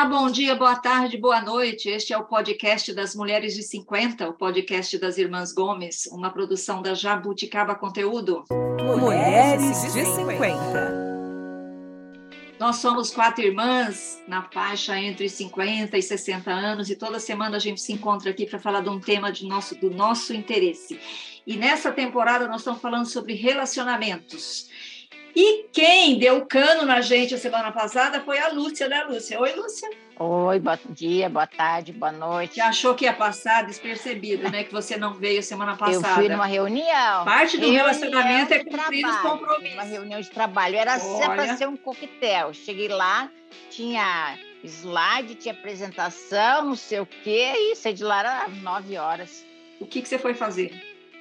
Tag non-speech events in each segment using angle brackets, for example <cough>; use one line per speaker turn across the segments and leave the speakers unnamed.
Olá, bom dia, boa tarde, boa noite. Este é o podcast das Mulheres de 50, o podcast das Irmãs Gomes, uma produção da Jabuticaba Conteúdo.
Mulheres de 50.
Nós somos quatro irmãs na faixa entre 50 e 60 anos e toda semana a gente se encontra aqui para falar de um tema de nosso, do nosso interesse. E nessa temporada nós estamos falando sobre relacionamentos. E quem deu cano na gente a semana passada foi a Lúcia, né, Lúcia? Oi, Lúcia.
Oi, bom dia, boa tarde, boa noite.
Que achou que ia passar despercebido, né? Que você não veio semana passada.
Eu fui numa reunião.
Parte do
reunião
relacionamento é cumprir os compromissos.
Uma reunião de trabalho. Era para ser um coquetel. Cheguei lá, tinha slide, tinha apresentação, não sei o quê, e saí de lá às nove horas.
O que, que você foi fazer?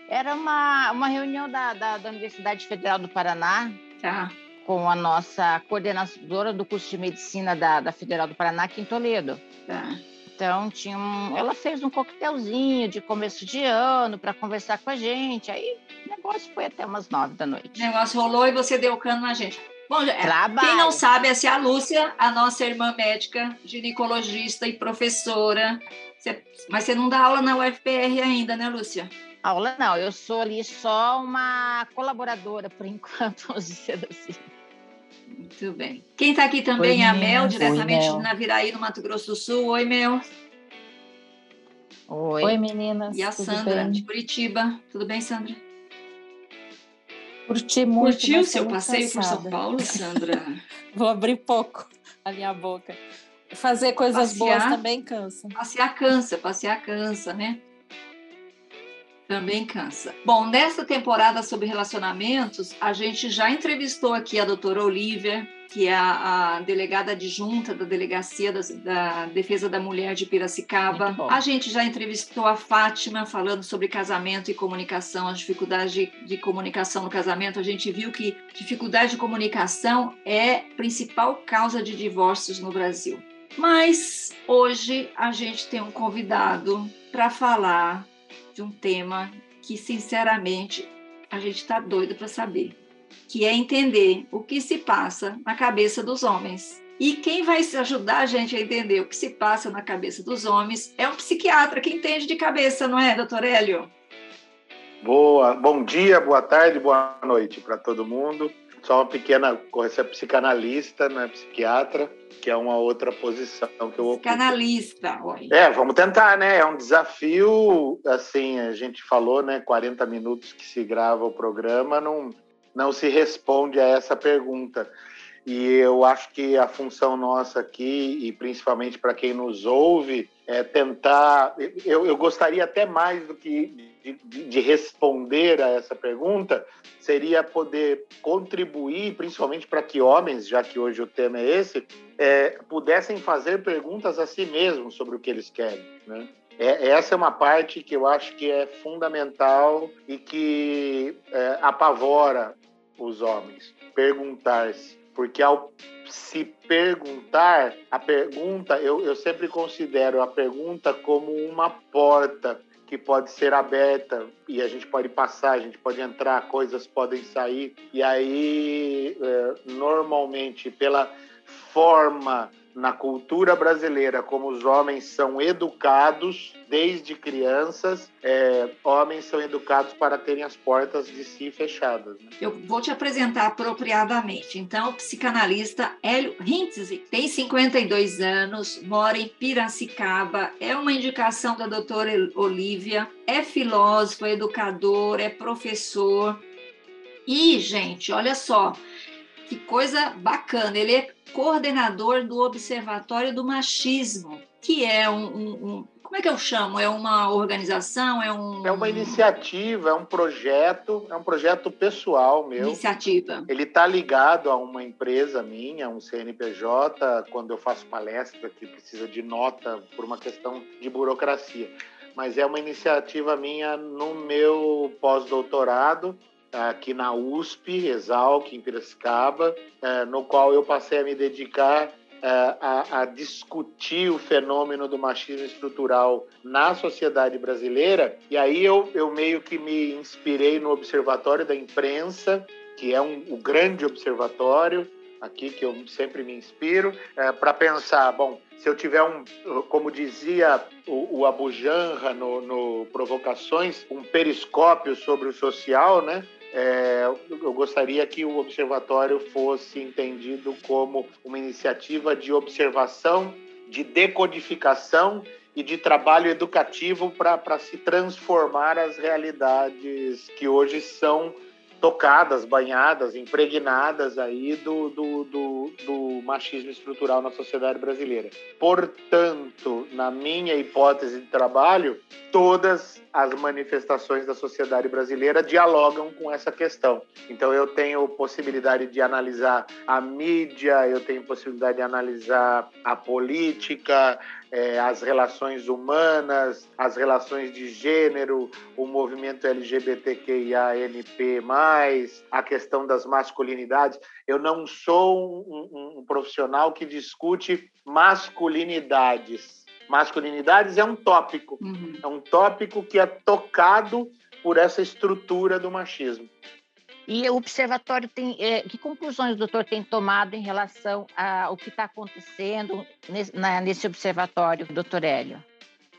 Era uma, uma reunião da, da, da Universidade Federal do Paraná,
Tá.
com a nossa coordenadora do curso de medicina da, da Federal do Paraná, aqui em Toledo.
Tá.
Então, tinha um, ela fez um coquetelzinho de começo de ano para conversar com a gente. Aí o negócio foi até umas nove da noite.
O negócio rolou e você deu cano na gente. Bom, é,
Trabalho.
quem não sabe, essa é a Lúcia, a nossa irmã médica, ginecologista e professora. Você- mas você não dá aula na UFPR ainda, né, Lúcia?
Aula não, eu sou ali só uma colaboradora, por <laughs> enquanto, vamos dizer assim.
Muito bem. Quem está aqui também
Oi,
é a. Mel,
Oi,
diretamente
Mel.
de Naviraí, no Mato Grosso do Sul. Oi, Mel.
Oi.
Oi, meninas.
E a
tudo
Sandra,
bem?
de Curitiba. Tudo bem, Sandra?
Curti muito.
Curtiu
tô
seu passeio por São
cansada.
Paulo, <laughs> Sandra?
Vou abrir pouco a minha boca. Fazer coisas
Passear?
boas também cansa.
Passear cansa, passear cansa, né? Também cansa. Bom, nessa temporada sobre relacionamentos, a gente já entrevistou aqui a doutora Olivia, que é a, a delegada adjunta da Delegacia das- da, Defesa da Mulher de Piracicaba. A gente já entrevistou a Fátima, falando sobre casamento e comunicação, as dificuldades de, de comunicação no casamento. A gente viu que dificuldade de comunicação é principal causa de divórcios no Brasil. Mas hoje a gente tem um convidado para falar de um tema que, sinceramente, a gente está doido para saber, que é entender o que se passa na cabeça dos homens. E quem vai ajudar a gente a entender o que se passa na cabeça dos homens é um psiquiatra que entende de cabeça, não é, doutor Hélio?
Boa, bom dia, boa tarde, boa noite para todo mundo. Só uma pequena correção, é psicanalista, não é psiquiatra, que é uma outra posição que eu ocupo.
Canalista, olha.
É, vamos tentar, né? É um desafio, assim, a gente falou, né? 40 minutos que se grava o programa, não, não se responde a essa pergunta. E eu acho que a função nossa aqui, e principalmente para quem nos ouve, é tentar. Eu, eu gostaria até mais do que de, de- de responder a essa pergunta, seria poder contribuir, principalmente para que homens, já que hoje o tema é esse, é, pudessem fazer perguntas a si mesmos sobre o que eles querem. Né? É, essa é uma parte que eu acho que é fundamental e que é, apavora os homens. Perguntar-se. Porque ao se perguntar, a pergunta, eu, eu sempre considero a pergunta como uma porta que pode ser aberta e a gente pode passar, a gente pode entrar, coisas podem sair. E aí, é, normalmente, pela forma na cultura brasileira como os homens são educados desde crianças, é, homens são educados para terem as portas de si fechadas. né?
Eu vou te apresentar apropriadamente. Então, o psicanalista Hélio Hintze tem 52 anos, mora em Piracicaba, é uma indicação da doutora Olivia, é filósofo, é educador, é professor. E, gente, olha só, que coisa bacana, ele é coordenador do Observatório do Machismo, que é um, um- um- como é que eu chamo? É uma organização? É, um,
É uma iniciativa, é um projeto, é um projeto pessoal meu.
iniciativa.
Ele está ligado a uma empresa minha, um CNPJ, quando eu faço palestra que precisa de nota por uma questão de burocracia. Mas é uma iniciativa minha no meu pós-doutorado, aqui na USP, Exalc, em Piracicaba, eh, no qual eu passei a me dedicar eh, a, a discutir o fenômeno do machismo estrutural na sociedade brasileira. E aí eu, eu meio que me inspirei no Observatório da Imprensa, que é um, o grande observatório, aqui que eu sempre me inspiro é, para pensar, bom, se eu tiver um, como dizia o, o Abu Janra no, no Provocações, um periscópio sobre o social, né? É, eu gostaria que o observatório fosse entendido como uma iniciativa de observação, de decodificação e de trabalho educativo para se transformar as realidades que hoje são tocadas, banhadas, impregnadas aí do, do, do, do, machismo estrutural na sociedade brasileira. Portanto, na minha hipótese de trabalho, todas as manifestações da sociedade brasileira dialogam com essa questão. Então, eu tenho possibilidade de analisar a mídia, eu tenho possibilidade de analisar a política, é, as relações humanas, as relações de gênero, o movimento LGBTQIA-NP+, a questão das masculinidades. Eu não sou um, um, um profissional que discute masculinidades. Masculinidades é um tópico, uhum. é um tópico que é tocado por essa estrutura do machismo.
E o observatório tem. É, que conclusões o doutor tem tomado em relação ao que está acontecendo nesse, na, nesse observatório, doutor Hélio?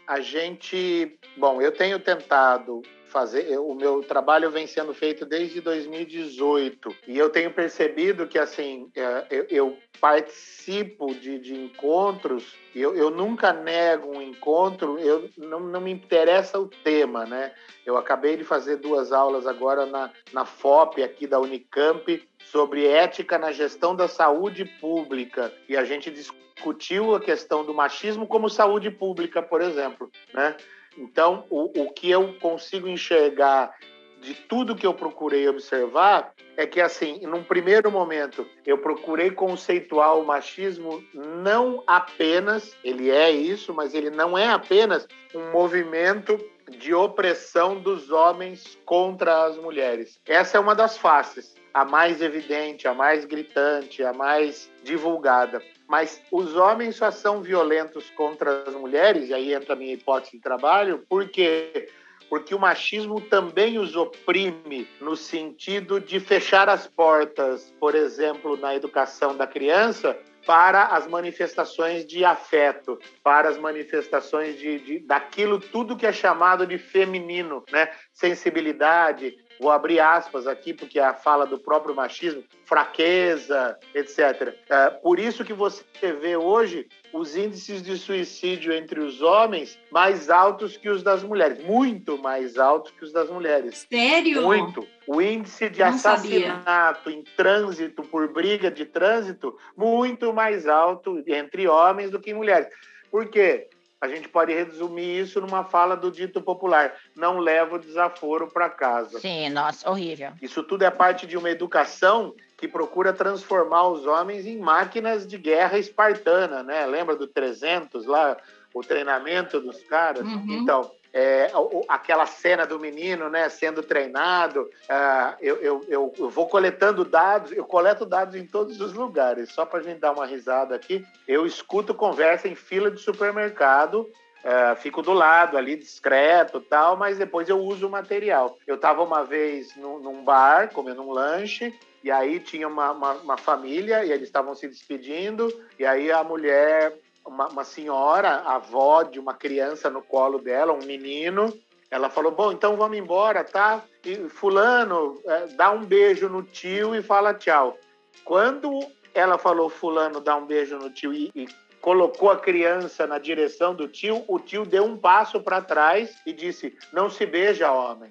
A gente. Bom, eu tenho tentado fazer. O meu trabalho vem sendo feito desde 2018 e eu tenho percebido que assim é, eu, participo de, de encontros. Eu, eu, nunca nego um encontro. Eu não, não, me interessa o tema, né? Eu acabei de fazer duas aulas agora na, na FOP aqui da Unicamp sobre ética na gestão da saúde pública e a gente discutiu a questão do machismo como saúde pública, por exemplo, né? Então, o, o que eu consigo enxergar de tudo que eu procurei observar é que, assim, num primeiro momento, eu procurei conceituar o machismo não apenas, ele é isso, mas ele não é apenas um movimento de opressão dos homens contra as mulheres. Essa é uma das faces, a mais evidente, a mais gritante, a mais divulgada. Mas os homens só são violentos contra as mulheres, e aí entra a minha hipótese de trabalho, porque porque o machismo também os oprime no sentido de fechar as portas, por exemplo, na educação da criança, para as manifestações de afeto, para as manifestações de, de daquilo tudo que é chamado de feminino, né? Sensibilidade, vou abrir aspas aqui, porque a fala do próprio machismo, fraqueza, etc. É, por isso que você vê hoje os índices de suicídio entre os homens mais altos que os das mulheres, muito mais altos que os das mulheres.
Sério?
Muito. O índice de Não assassinato sabia. em trânsito por briga de trânsito muito mais alto entre homens do que mulheres. Por quê? A gente pode resumir isso numa fala do dito popular: não leva o desaforo para casa.
Sim, nossa, horrível.
Isso tudo é parte de uma educação que procura transformar os homens em máquinas de guerra espartana, né? Lembra do 300 lá, o treinamento dos caras? Uhum. Então, é, aquela cena do menino né, sendo treinado. Uh, eu, eu, eu, vou coletando dados, eu coleto dados em todos os lugares, só para a gente dar uma risada aqui. Eu escuto conversa em fila de supermercado. Uh, fico do lado ali, discreto tal, mas depois eu uso o material. Eu estava uma vez num, num, bar, comendo um lanche, e aí tinha uma, uma, uma família, e eles estavam se despedindo, e aí a mulher uma, uma senhora, avó de uma criança no colo dela, um menino. Ela falou: Bom, então vamos embora, tá? E Fulano, é, dá um beijo no tio e fala tchau. Quando ela falou: Fulano, dá um beijo no tio e, e colocou a criança na direção do tio, o tio deu um passo para trás e disse: Não se beija, homem.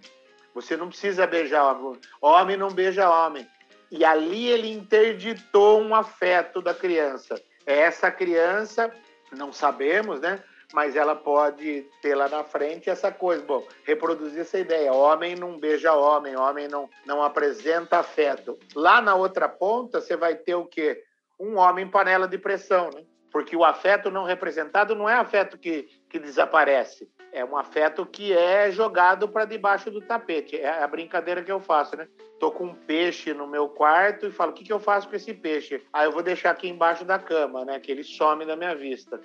Você não precisa beijar homem. Homem não beija homem. E ali ele interditou um afeto da criança essa criança, não sabemos, né? Mas ela pode ter lá na frente essa coisa, bom, reproduzir essa ideia. Homem não beija homem, homem não, não apresenta afeto. Lá na outra ponta, você vai ter o quê? Um homem panela de pressão, né? Porque o afeto não representado não é afeto que, que desaparece, é um afeto que é jogado para debaixo do tapete. É a brincadeira que eu faço, né? Tô com um peixe no meu quarto e falo: o que, que eu faço com esse peixe? Ah, eu vou deixar aqui embaixo da cama, né? Que ele some da minha vista.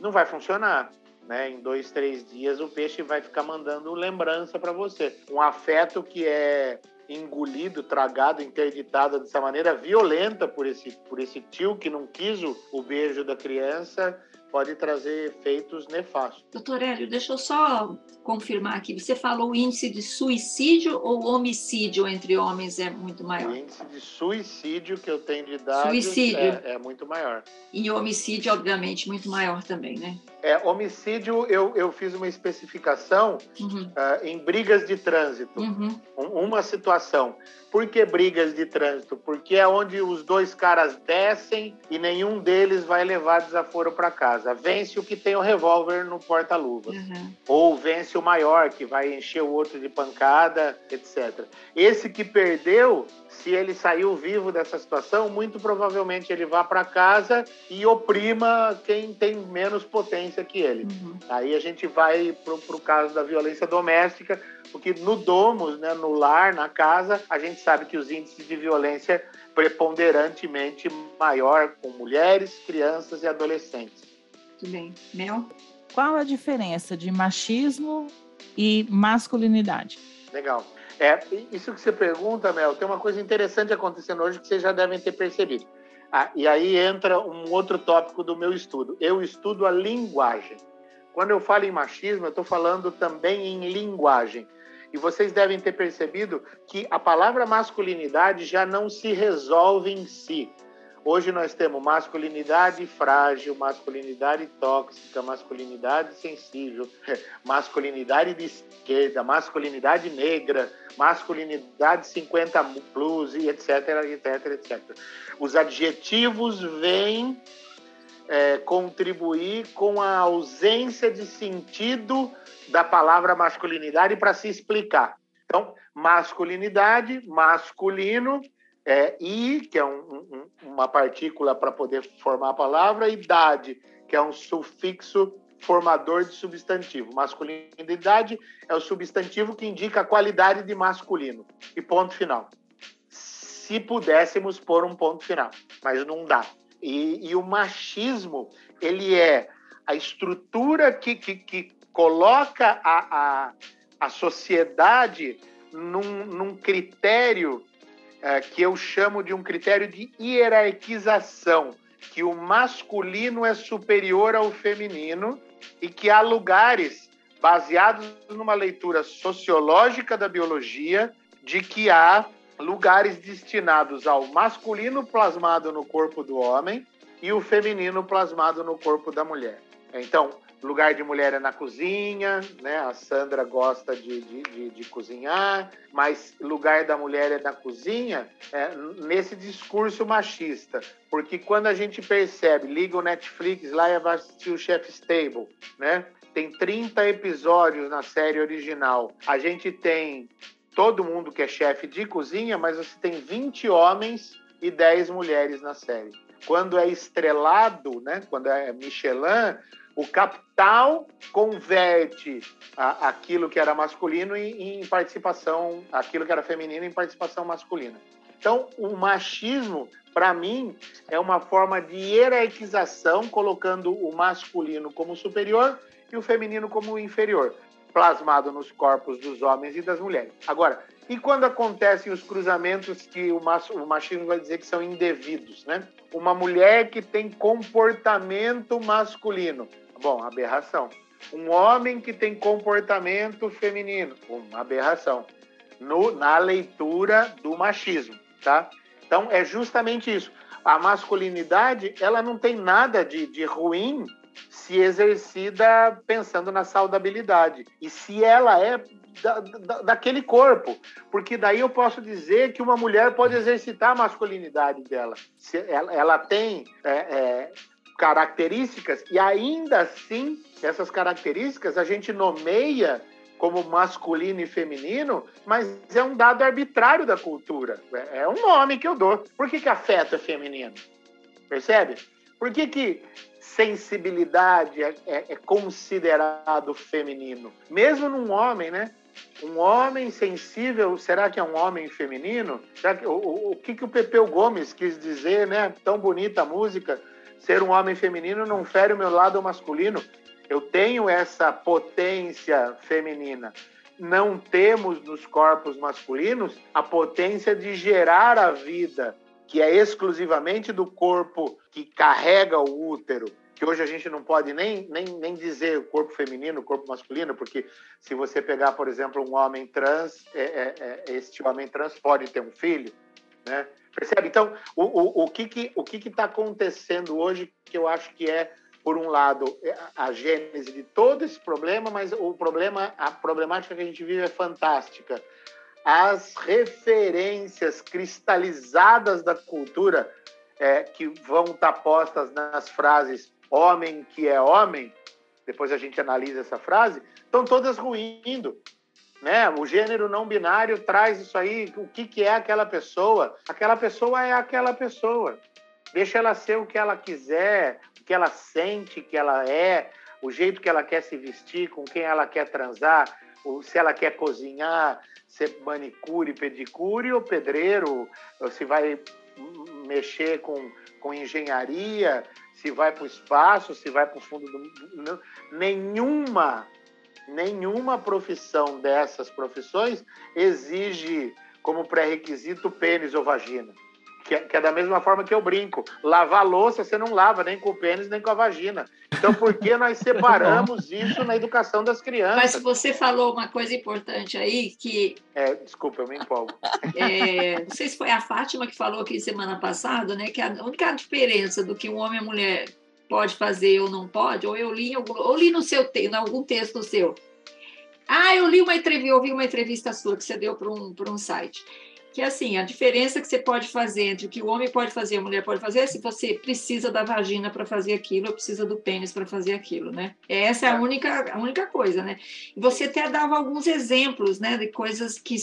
Não vai funcionar. Né? Em dois, três dias o peixe vai ficar mandando lembrança para você. Um afeto que é engolido, tragado, interditado dessa maneira violenta por esse, por esse tio que não quis o, o beijo da criança, pode trazer efeitos nefastos.
Doutor Hélio, deixa eu só confirmar aqui. Você falou o índice de suicídio ou homicídio entre homens é muito maior?
O índice de suicídio que eu tenho de dados. É, é muito maior.
E homicídio, obviamente, muito maior também, né?
É, homicídio, eu, eu fiz uma especificação uhum. uh, em brigas de trânsito. Uhum. Uma situação. Por que brigas de trânsito? Porque é onde os dois caras descem e nenhum deles vai levar desaforo para casa. Vence o que tem o revólver no porta-luvas. Uhum. Ou vence o maior, que vai encher o outro de pancada, etc. Esse que perdeu se ele saiu vivo dessa situação, muito provavelmente ele vá para casa e oprima quem tem menos potência que ele. Uhum. Aí a gente vai para o caso da violência doméstica, porque no domus, né, no lar, na casa, a gente sabe que os índices de violência preponderantemente maior com mulheres, crianças e adolescentes.
Muito bem. Mel?
Qual a diferença de machismo e masculinidade?
Legal. É, isso que você pergunta, Mel, tem uma coisa interessante acontecendo hoje que vocês já devem ter percebido. Ah, e aí entra um outro tópico do meu estudo. Eu estudo a linguagem. Quando eu falo em machismo, eu estou falando também em linguagem. E vocês devem ter percebido que a palavra masculinidade já não se resolve em si. Hoje nós temos masculinidade frágil, masculinidade tóxica, masculinidade sensível, <laughs> masculinidade de esquerda, masculinidade negra, masculinidade 50 plus, e etc, etc, etc. Os adjetivos vêm é, contribuir com a ausência de sentido da palavra masculinidade para se explicar. Então, masculinidade, masculino, é, I, que é um, um, uma partícula para poder formar a palavra, idade, que é um sufixo formador de substantivo. Masculinidade é o substantivo que indica a qualidade de masculino. E ponto final. Se pudéssemos pôr um ponto final, mas não dá. E, e o machismo, ele é a estrutura que, que, que coloca a, a, a sociedade num, num critério que eu chamo de um critério de hierarquização, que o masculino é superior ao feminino e que há lugares baseados numa leitura sociológica da biologia de que há lugares destinados ao masculino plasmado no corpo do homem e o feminino plasmado no corpo da mulher. Então, lugar de mulher é na cozinha, né? A Sandra gosta de, de, de, de cozinhar, mas lugar da mulher é na cozinha, é, nesse discurso machista. Porque quando a gente percebe, liga o Netflix lá e vai assistir o Chef Stable, né? Tem 30 episódios na série original. A gente tem todo mundo que é chefe de cozinha, mas você tem 20 homens e 10 mulheres na série. Quando é estrelado, né? Quando é Michelin, o capital converte a, aquilo que era masculino em, em, participação, aquilo que era feminino em participação masculina. Então, o machismo, para mim, é uma forma de hierarquização, colocando o masculino como superior e o feminino como inferior, plasmado nos corpos dos homens e das mulheres. Agora, e quando acontecem os cruzamentos que o machismo vai dizer que são indevidos, né? Uma mulher que tem comportamento masculino, Bom, aberração. Um homem que tem comportamento feminino, uma aberração. No, na leitura do machismo, tá? Então, é justamente isso. A masculinidade, ela não tem nada de, de ruim se exercida pensando na saudabilidade. E se ela é da, da, daquele corpo. Porque daí eu posso dizer que uma mulher pode exercitar a masculinidade dela. Se ela, ela tem é, é, características e ainda assim essas características a gente nomeia como masculino e feminino, mas é um dado arbitrário da cultura. É, é um nome que eu dou. Por que, que afeto é feminino? Percebe? Por que, que sensibilidade é, é, é considerado feminino? Mesmo num homem, né? Um homem sensível, será que é um homem feminino? Que, o, o, o que, que o Pepeu Gomes quis dizer, né? Tão bonita a música ser um homem feminino não fere o meu lado masculino. Eu tenho essa potência feminina. não temos nos corpos masculinos a potência de gerar a vida, que é exclusivamente do corpo que carrega o útero, que hoje a gente não pode nem, nem, nem dizer o corpo feminino, o corpo masculino, porque se você pegar, por exemplo, um homem trans, é, é, é, este homem trans pode ter um filho, né? Percebe? Então, o, o, o que que o que está acontecendo hoje que eu acho que é por um lado, é, a gênese de todo esse problema, mas o problema, a problemática que a gente vive é fantástica. As referências cristalizadas da cultura é, que vão estar postas nas frases homem que é homem, depois a gente analisa essa frase, estão todas ruindo. Né? O gênero não binário traz isso aí. O que, que é aquela pessoa? Aquela pessoa é aquela pessoa. Deixa ela ser o que ela quiser, que ela sente que ela é, o jeito que ela quer se vestir, com quem ela quer transar, se ela quer cozinhar, ser manicure, pedicure ou pedreiro, ou se vai mexer com, com engenharia, se vai para o espaço, se vai para o fundo do. Nenhuma, nenhuma profissão dessas profissões exige como pré-requisito pênis ou vagina que é, que é, da mesma forma que eu brinco. Lavar louça você não lava nem com o pênis nem com a vagina. Então, por que nós separamos <laughs> isso na educação das crianças?
Mas você falou uma coisa importante aí que.
É, desculpa, eu me empolgo. <laughs>
É, não sei se foi a Fátima que falou aqui semana passada, né? Que a única diferença do que um homem e uma mulher pode fazer ou não pode, ou eu li, em algum, ou li no seu em algum texto seu. Ah, eu li uma entrevista, ouvi uma entrevista sua que você deu para um, um site que assim, a diferença que você pode fazer entre o que o homem pode fazer e a mulher pode fazer é se você precisa da vagina para fazer aquilo ou precisa do pênis para fazer aquilo, né? Essa é a única, a única coisa, né? E você até dava alguns exemplos, né, de coisas que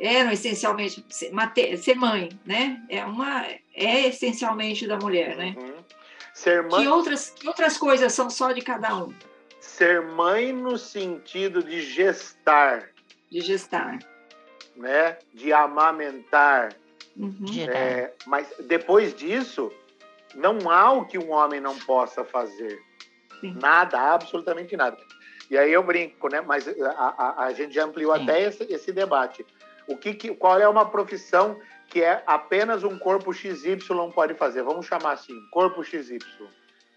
eram essencialmente ser mãe, né? É uma é essencialmente da mulher, né? Uhum. Ser mãe. Que outras que outras coisas são só de cada um?
Ser mãe no sentido de gestar.
De gestar
né, de amamentar. Uhum. É, mas depois disso, não há o que um homem não possa fazer. Sim. Nada, absolutamente nada. E aí eu brinco, né? Mas a, a, a gente já ampliou Sim. até esse, esse, debate. O que, que, qual é uma profissão que é apenas um corpo XY pode fazer? Vamos chamar assim, corpo XY,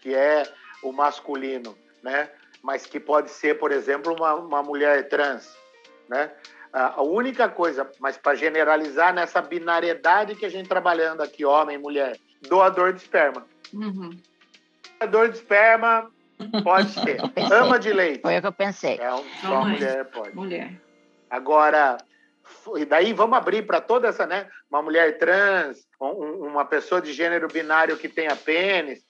que é o masculino, né? Mas que pode ser, por exemplo, uma, uma mulher trans, né? A única coisa, mas para generalizar nessa binariedade que a gente trabalhando aqui, homem e mulher, doador de esperma. Uhum. Doador de esperma pode ser. <laughs> Ama de leite.
Foi o que eu pensei.
É um, só Não, mulher pode.
Mulher.
Agora, e daí vamos abrir para toda essa, né? Uma mulher trans, um, uma pessoa de gênero binário que tenha pênis,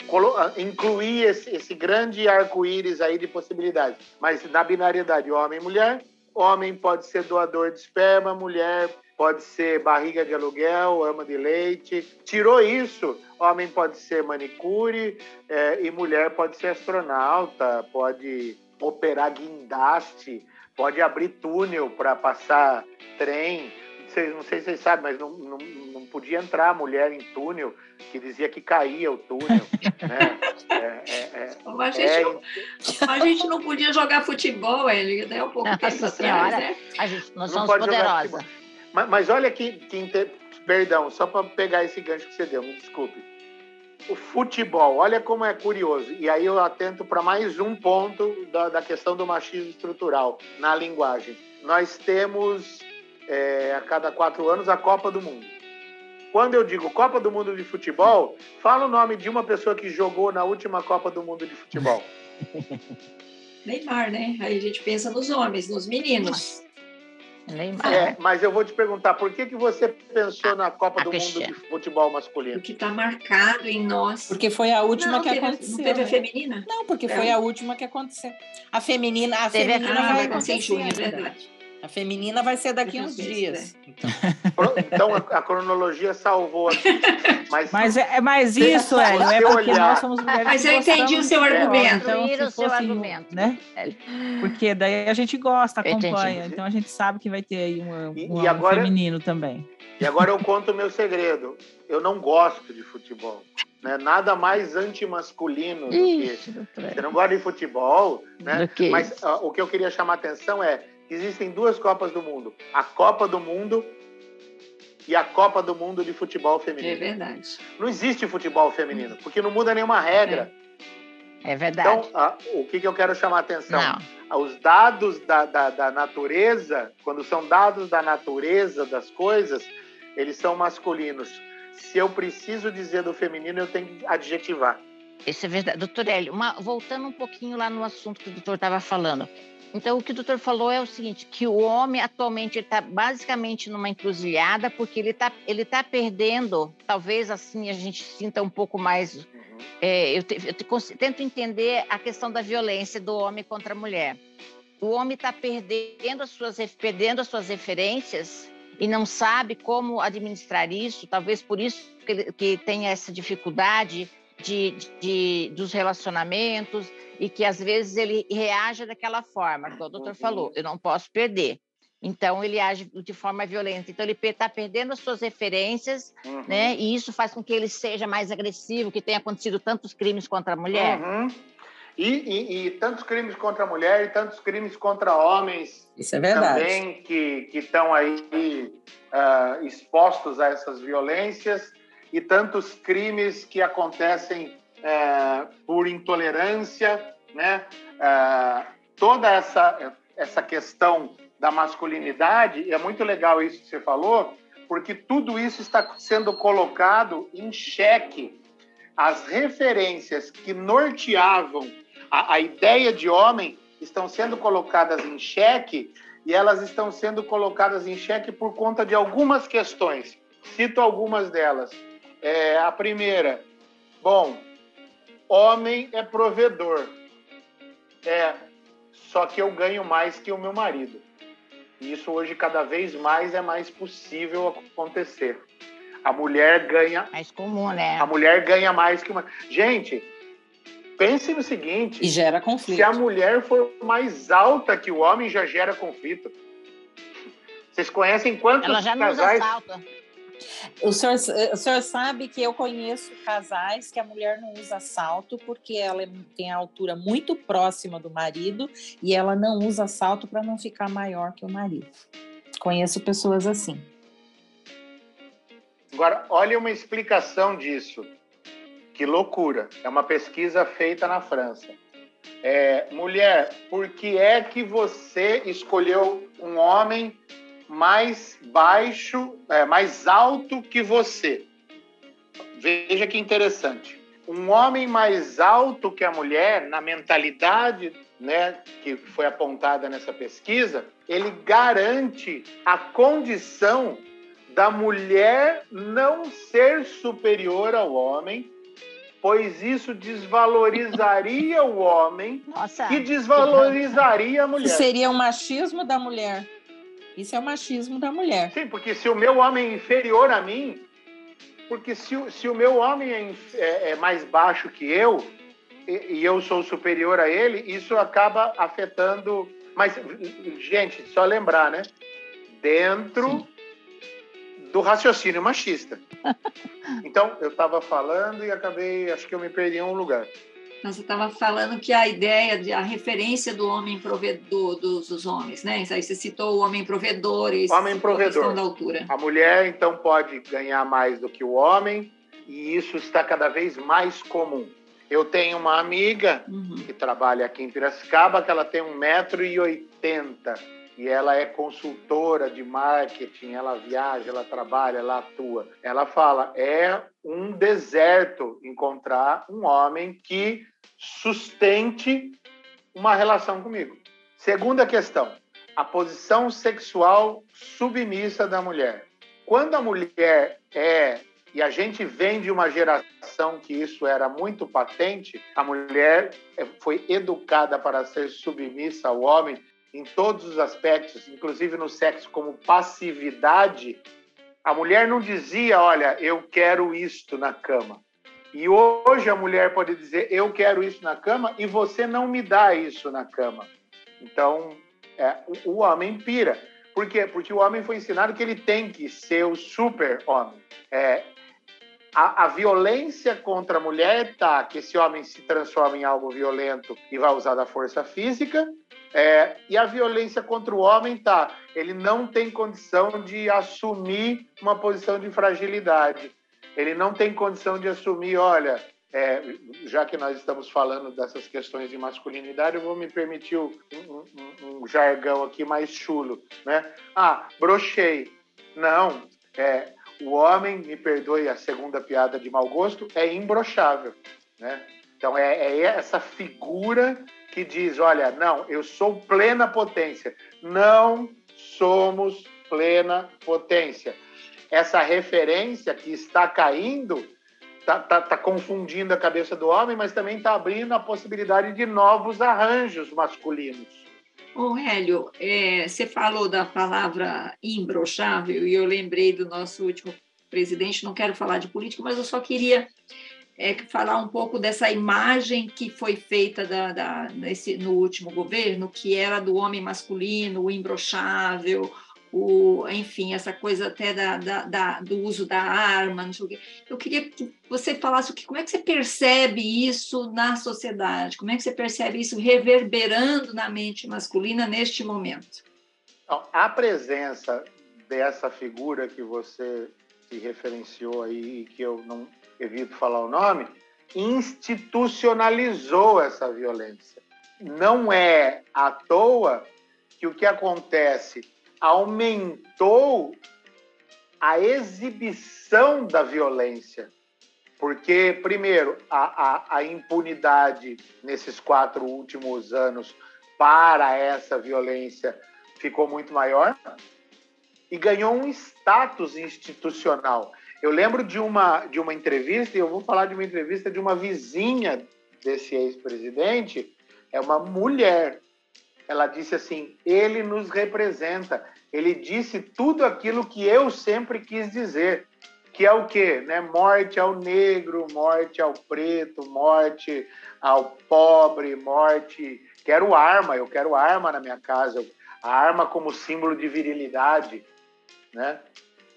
incluir esse, esse grande arco-íris aí de possibilidades. Mas na binariedade, homem e mulher, Homem pode ser doador de esperma, mulher pode ser barriga de aluguel, ama de leite. Tirou isso, homem pode ser manicure é, e mulher pode ser astronauta, pode operar guindaste, pode abrir túnel para passar trem. Não sei se vocês sabem, mas não, não, não podia entrar a mulher em túnel, que dizia que caía o túnel. <laughs> né?
é, é, é, a, gente é não, a gente não podia jogar futebol, ele, né? Um pouco Nossa tempo senhora, atrás, né?
a gente, nós não somos poderosas.
Mas, mas, olha que, que perdão, só para pegar esse gancho que você deu, me desculpe. O futebol, olha como é curioso. E aí eu atento para mais um ponto da, da questão do machismo estrutural na linguagem. Nós temos é, a cada quatro anos a Copa do Mundo. Quando eu digo Copa do Mundo de Futebol, fala o nome de uma pessoa que jogou na última Copa do Mundo de Futebol. <laughs>
Neymar, né? Aí a gente pensa nos homens, nos meninos.
Neymar. É, mas eu vou te perguntar, por que, que você pensou na Copa a do Mundo de Futebol masculino?
Porque está marcado em nós.
Porque foi a última não, que teve, aconteceu. Não
teve a feminina?
Não, porque é. foi a última que aconteceu. A feminina, a teve feminina a... Ah, vai acontecer em junho, é verdade. A feminina vai ser daqui uns dias. Então,
então a, a, cronologia salvou aqui. Mas,
mas, é, mas isso, Hélio, é porque olhar. nós somos mulheres.
Mas eu entendi o seu argumento.
Então, se o seu argumento.
Né? Porque daí a gente gosta, acompanha. Então a gente sabe que vai ter aí uma, uma, e agora, um feminino também.
E agora eu conto o meu segredo. Eu não gosto de futebol. Né? Nada mais antimasculino do que. Você não gosta de futebol, né? Mas uh, o que eu queria chamar a atenção é existem duas Copas do Mundo: a Copa do Mundo e a Copa do Mundo de futebol feminino.
É verdade.
Não existe futebol feminino, porque não muda nenhuma regra.
É, é verdade.
Então, o que, que eu quero chamar a atenção? Não. Os dados da, da, da natureza, quando são dados da natureza das coisas, eles são masculinos. Se eu preciso dizer do feminino, eu tenho que adjetivar.
Isso é verdade. Doutor Hélio, uma, voltando um pouquinho lá no assunto que o doutor estava falando. Então, o que o doutor falou é o seguinte, que o homem atualmente está basicamente numa encruzilhada, porque ele está ele tá perdendo, talvez assim a gente sinta um pouco mais... Uhum. É, eu, te, eu te, tento entender a questão da violência do homem contra a mulher. O homem está perdendo as suas, perdendo as suas referências e não sabe como administrar isso, talvez por isso que, que tenha essa dificuldade de, de, dos relacionamentos e que às vezes ele reage daquela forma, que o doutor uhum. falou, eu não posso perder. Então ele age de forma violenta. Então ele está perdendo as suas referências, uhum. né? E isso faz com que ele seja mais agressivo, que tenha acontecido tantos crimes contra a mulher.
Uhum. E, e, e, tantos crimes contra a mulher e tantos crimes contra homens
Isso é verdade.
também que estão aí uh, expostos a essas violências e tantos crimes que acontecem uh, por intolerância, né? Uh, toda essa, essa questão da masculinidade, é muito legal isso que você falou, porque tudo isso está sendo colocado em xeque. As referências que norteavam a, a ideia de homem estão sendo colocadas em xeque e elas estão sendo colocadas em xeque por conta de algumas questões. Cito algumas delas. É, a primeira, bom, homem é provedor. É, só que eu ganho mais que o meu marido. E isso hoje cada vez mais é mais possível acontecer. A mulher ganha.
Mais comum, né?
A mulher ganha mais que uma. Gente, Pense no seguinte:
e gera conflito.
Se a mulher for mais alta que o homem, já gera conflito. Vocês conhecem quantos
Ela já não
casais?
Usa salto.
O senhor, o senhor sabe que eu conheço casais que a mulher não usa salto porque ela tem a altura muito próxima do marido e ela não usa salto para não ficar maior que o marido. Conheço pessoas assim.
Agora, olha uma explicação disso. Que loucura! É uma pesquisa feita na França. É, mulher, por que é que você escolheu um homem mais baixo, é, mais alto que você? Veja que interessante. Um homem mais alto que a mulher, na mentalidade né, que foi apontada nessa pesquisa, ele garante a condição da mulher não ser superior ao homem pois isso desvalorizaria o homem Nossa, e desvalorizaria a mulher.
Seria o machismo da mulher. Isso é o machismo da mulher.
Sim, porque se o meu homem é inferior a mim, porque se, se o meu homem é, é, é mais baixo que eu e, e, eu sou superior a ele, isso acaba afetando. Mas, gente, só lembrar, né? Dentro Sim do raciocínio machista. Então, eu estava falando e acabei, acho que eu me perdi em um lugar.
Você estava falando que a ideia, de, a referência do homem provedor dos, dos homens, né? Aí você citou o homem provedor e
homem provedor.
da altura.
A mulher, então, pode ganhar mais do que o homem e isso está cada vez mais comum. Eu tenho uma amiga uhum. que trabalha aqui em Piracicaba que ela tem 1,80m e ela é consultora de marketing, ela viaja, ela trabalha, ela atua. Ela fala: é um deserto encontrar um homem que sustente uma relação comigo. Segunda questão: a posição sexual submissa da mulher. Quando a mulher é e a gente vem de uma geração que isso era muito patente, a mulher foi educada para ser submissa ao homem, em todos os aspectos, inclusive no sexo como passividade, a mulher não dizia, olha, eu quero isto na cama. E hoje a mulher pode dizer, eu quero isso na cama e você não me dá isso na cama. Então, é, o, o homem pira. Por quê? Porque o homem foi ensinado que ele tem que ser o super-homem. É, a, a, violência contra a mulher tá que esse homem se transforma em algo violento e vai usar da força física, É, e a violência contra o homem tá, ele não tem condição de assumir uma posição de fragilidade. Ele não tem condição de assumir, olha, é, já que nós estamos falando dessas questões de masculinidade, eu vou me permitir um, um, um jargão aqui mais chulo, né? Ah, brochei. Não, é, o homem, me perdoe a segunda piada de mau gosto, é imbrochável, né? Então é, é essa figura que diz, olha, não, eu sou plena potência. Não somos plena potência. Essa referência que está caindo está tá, tá confundindo a cabeça do homem, mas também está abrindo a possibilidade de novos arranjos masculinos.
Ô, Hélio, é, você falou da palavra imbrochável e eu lembrei do nosso último presidente, não quero falar de política, mas eu só queria é, falar um pouco dessa imagem que foi feita da, da, nesse, no último governo, que era do homem masculino, o imbrochável, o, enfim, essa coisa até da, da, da, do uso da arma, não sei o quê. Eu queria que você falasse o que, como é que você percebe isso na sociedade, como é que você percebe isso reverberando na mente masculina neste momento?
Então, a presença dessa figura que você se referenciou aí que eu não evito falar o nome, institucionalizou essa violência. Não é à toa que o que acontece aumentou a exibição da violência. Porque, primeiro, a, a, a, impunidade nesses quatro últimos anos para essa violência ficou muito maior e ganhou um status institucional. Eu lembro de uma, de uma entrevista, e eu vou falar de uma entrevista de uma vizinha desse ex-presidente, é uma mulher. Ela disse assim: ele nos representa, ele disse tudo aquilo que eu sempre quis dizer, que é o quê? Né? Morte ao negro, morte ao preto, morte ao pobre, morte. Quero arma, eu quero arma na minha casa, a arma como símbolo de virilidade, né?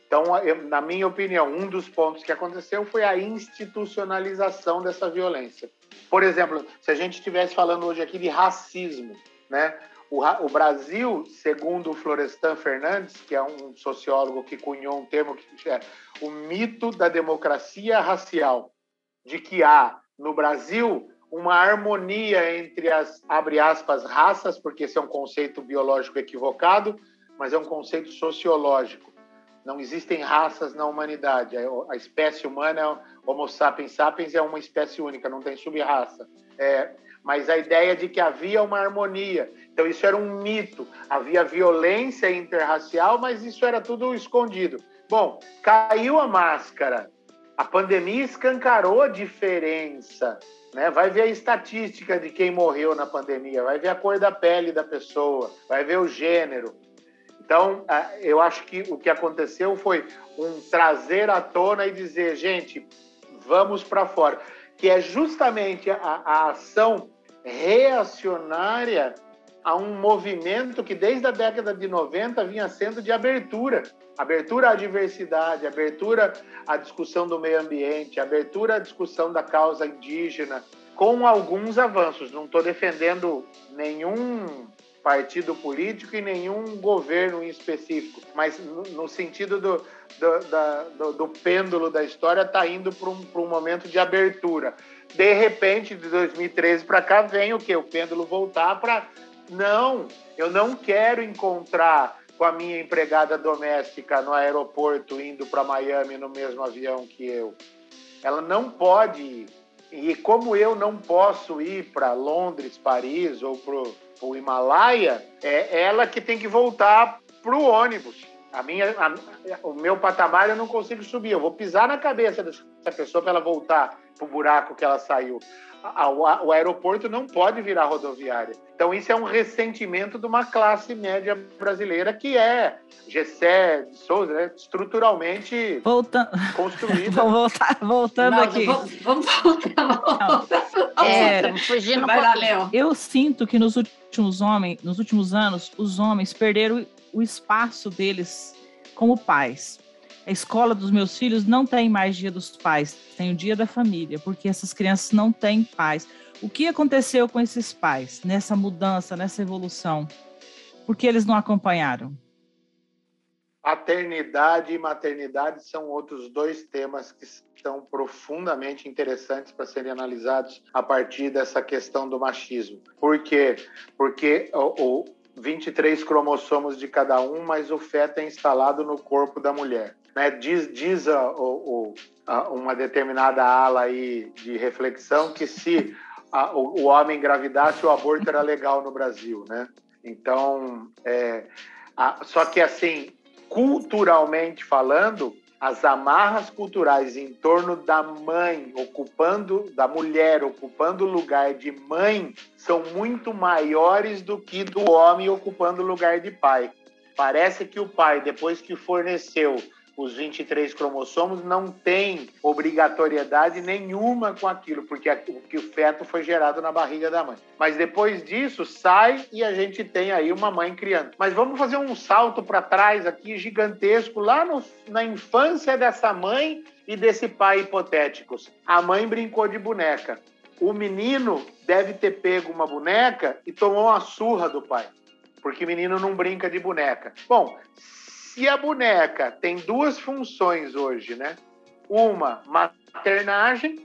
Então, na minha opinião, um dos pontos que aconteceu foi a institucionalização dessa violência. Por exemplo, se a gente estivesse falando hoje aqui de racismo, né? O, o, Brasil, segundo o Florestan Fernandes, que é um sociólogo que cunhou um termo que é o mito da democracia racial, de que há no Brasil uma harmonia entre as, abre aspas, raças, porque esse é um conceito biológico equivocado, mas é um conceito sociológico. Não existem raças na humanidade. A espécie humana, Homo sapiens sapiens, é uma espécie única, não tem sub-raça. É, mas a ideia de que havia uma harmonia. Então, isso era um mito. Havia violência interracial, mas isso era tudo escondido. Bom, caiu a máscara. A pandemia escancarou a diferença. Né? Vai ver a estatística de quem morreu na pandemia, vai ver a cor da pele da pessoa, vai ver o gênero. Então, eu acho que o que aconteceu foi um trazer à tona e dizer, gente, vamos para fora, que é justamente a, a ação reacionária a um movimento que desde a década de 90 vinha sendo de abertura, abertura à diversidade, abertura à discussão do meio ambiente, abertura à discussão da causa indígena, com alguns avanços. Não estou defendendo nenhum partido político e nenhum governo em específico, mas no, no sentido do, do, da, do, do, pêndulo da história está indo para um, um momento de abertura. De repente, de 2013 para cá, vem o que? O pêndulo voltar para. Não, eu não quero encontrar com a minha empregada doméstica no aeroporto indo para Miami no mesmo avião que eu. Ela não pode ir. E como eu não posso ir para Londres, Paris ou para o Himalaia, é ela que tem que voltar para o ônibus. A minha, a, o meu patamar eu não consigo subir. Eu vou pisar na cabeça dessa pessoa para ela voltar para o buraco que ela saiu. O aeroporto não pode virar rodoviária. Então, isso é um ressentimento de uma classe média brasileira que é Gessé de Souza, né? estruturalmente
Volta...
construída. <laughs>
vamos voltar, voltando não, aqui.
Vamos, vamos voltar.
É, fugindo Vai
lá, Eu sinto que nos últimos, homens, nos últimos anos, os homens perderam o espaço deles como pais.
A escola dos meus filhos não tem mais dia dos pais, tem o dia da família, porque essas crianças não têm pais. O que aconteceu com esses pais nessa mudança, nessa evolução? Por que eles não acompanharam?
Paternidade e maternidade são outros dois temas que são profundamente interessantes para serem analisados a partir dessa questão do machismo. Por quê? Porque o, o 23 cromossomos de cada um, mas o feto é instalado no corpo da mulher. Né? Diz, diz a, o, a, uma determinada ala aí de reflexão que se a, o, o, homem engravidasse, o aborto era legal no Brasil, né? Então, é, só que assim, culturalmente falando, as amarras culturais em torno da mãe ocupando, da mulher ocupando o lugar de mãe, são muito maiores do que do homem ocupando o lugar de pai. Parece que o pai, depois que forneceu os 23 cromossomos não tem obrigatoriedade nenhuma com aquilo, porque o feto foi gerado na barriga da mãe. Mas depois disso sai e a gente tem aí uma mãe criando. Mas vamos fazer um salto para trás aqui gigantesco lá no, na infância dessa mãe e desse pai hipotéticos. A mãe brincou de boneca. O menino deve ter pego uma boneca e tomou uma surra do pai, porque menino não brinca de boneca. Bom, se a boneca tem duas funções hoje, né? Uma, maternagem,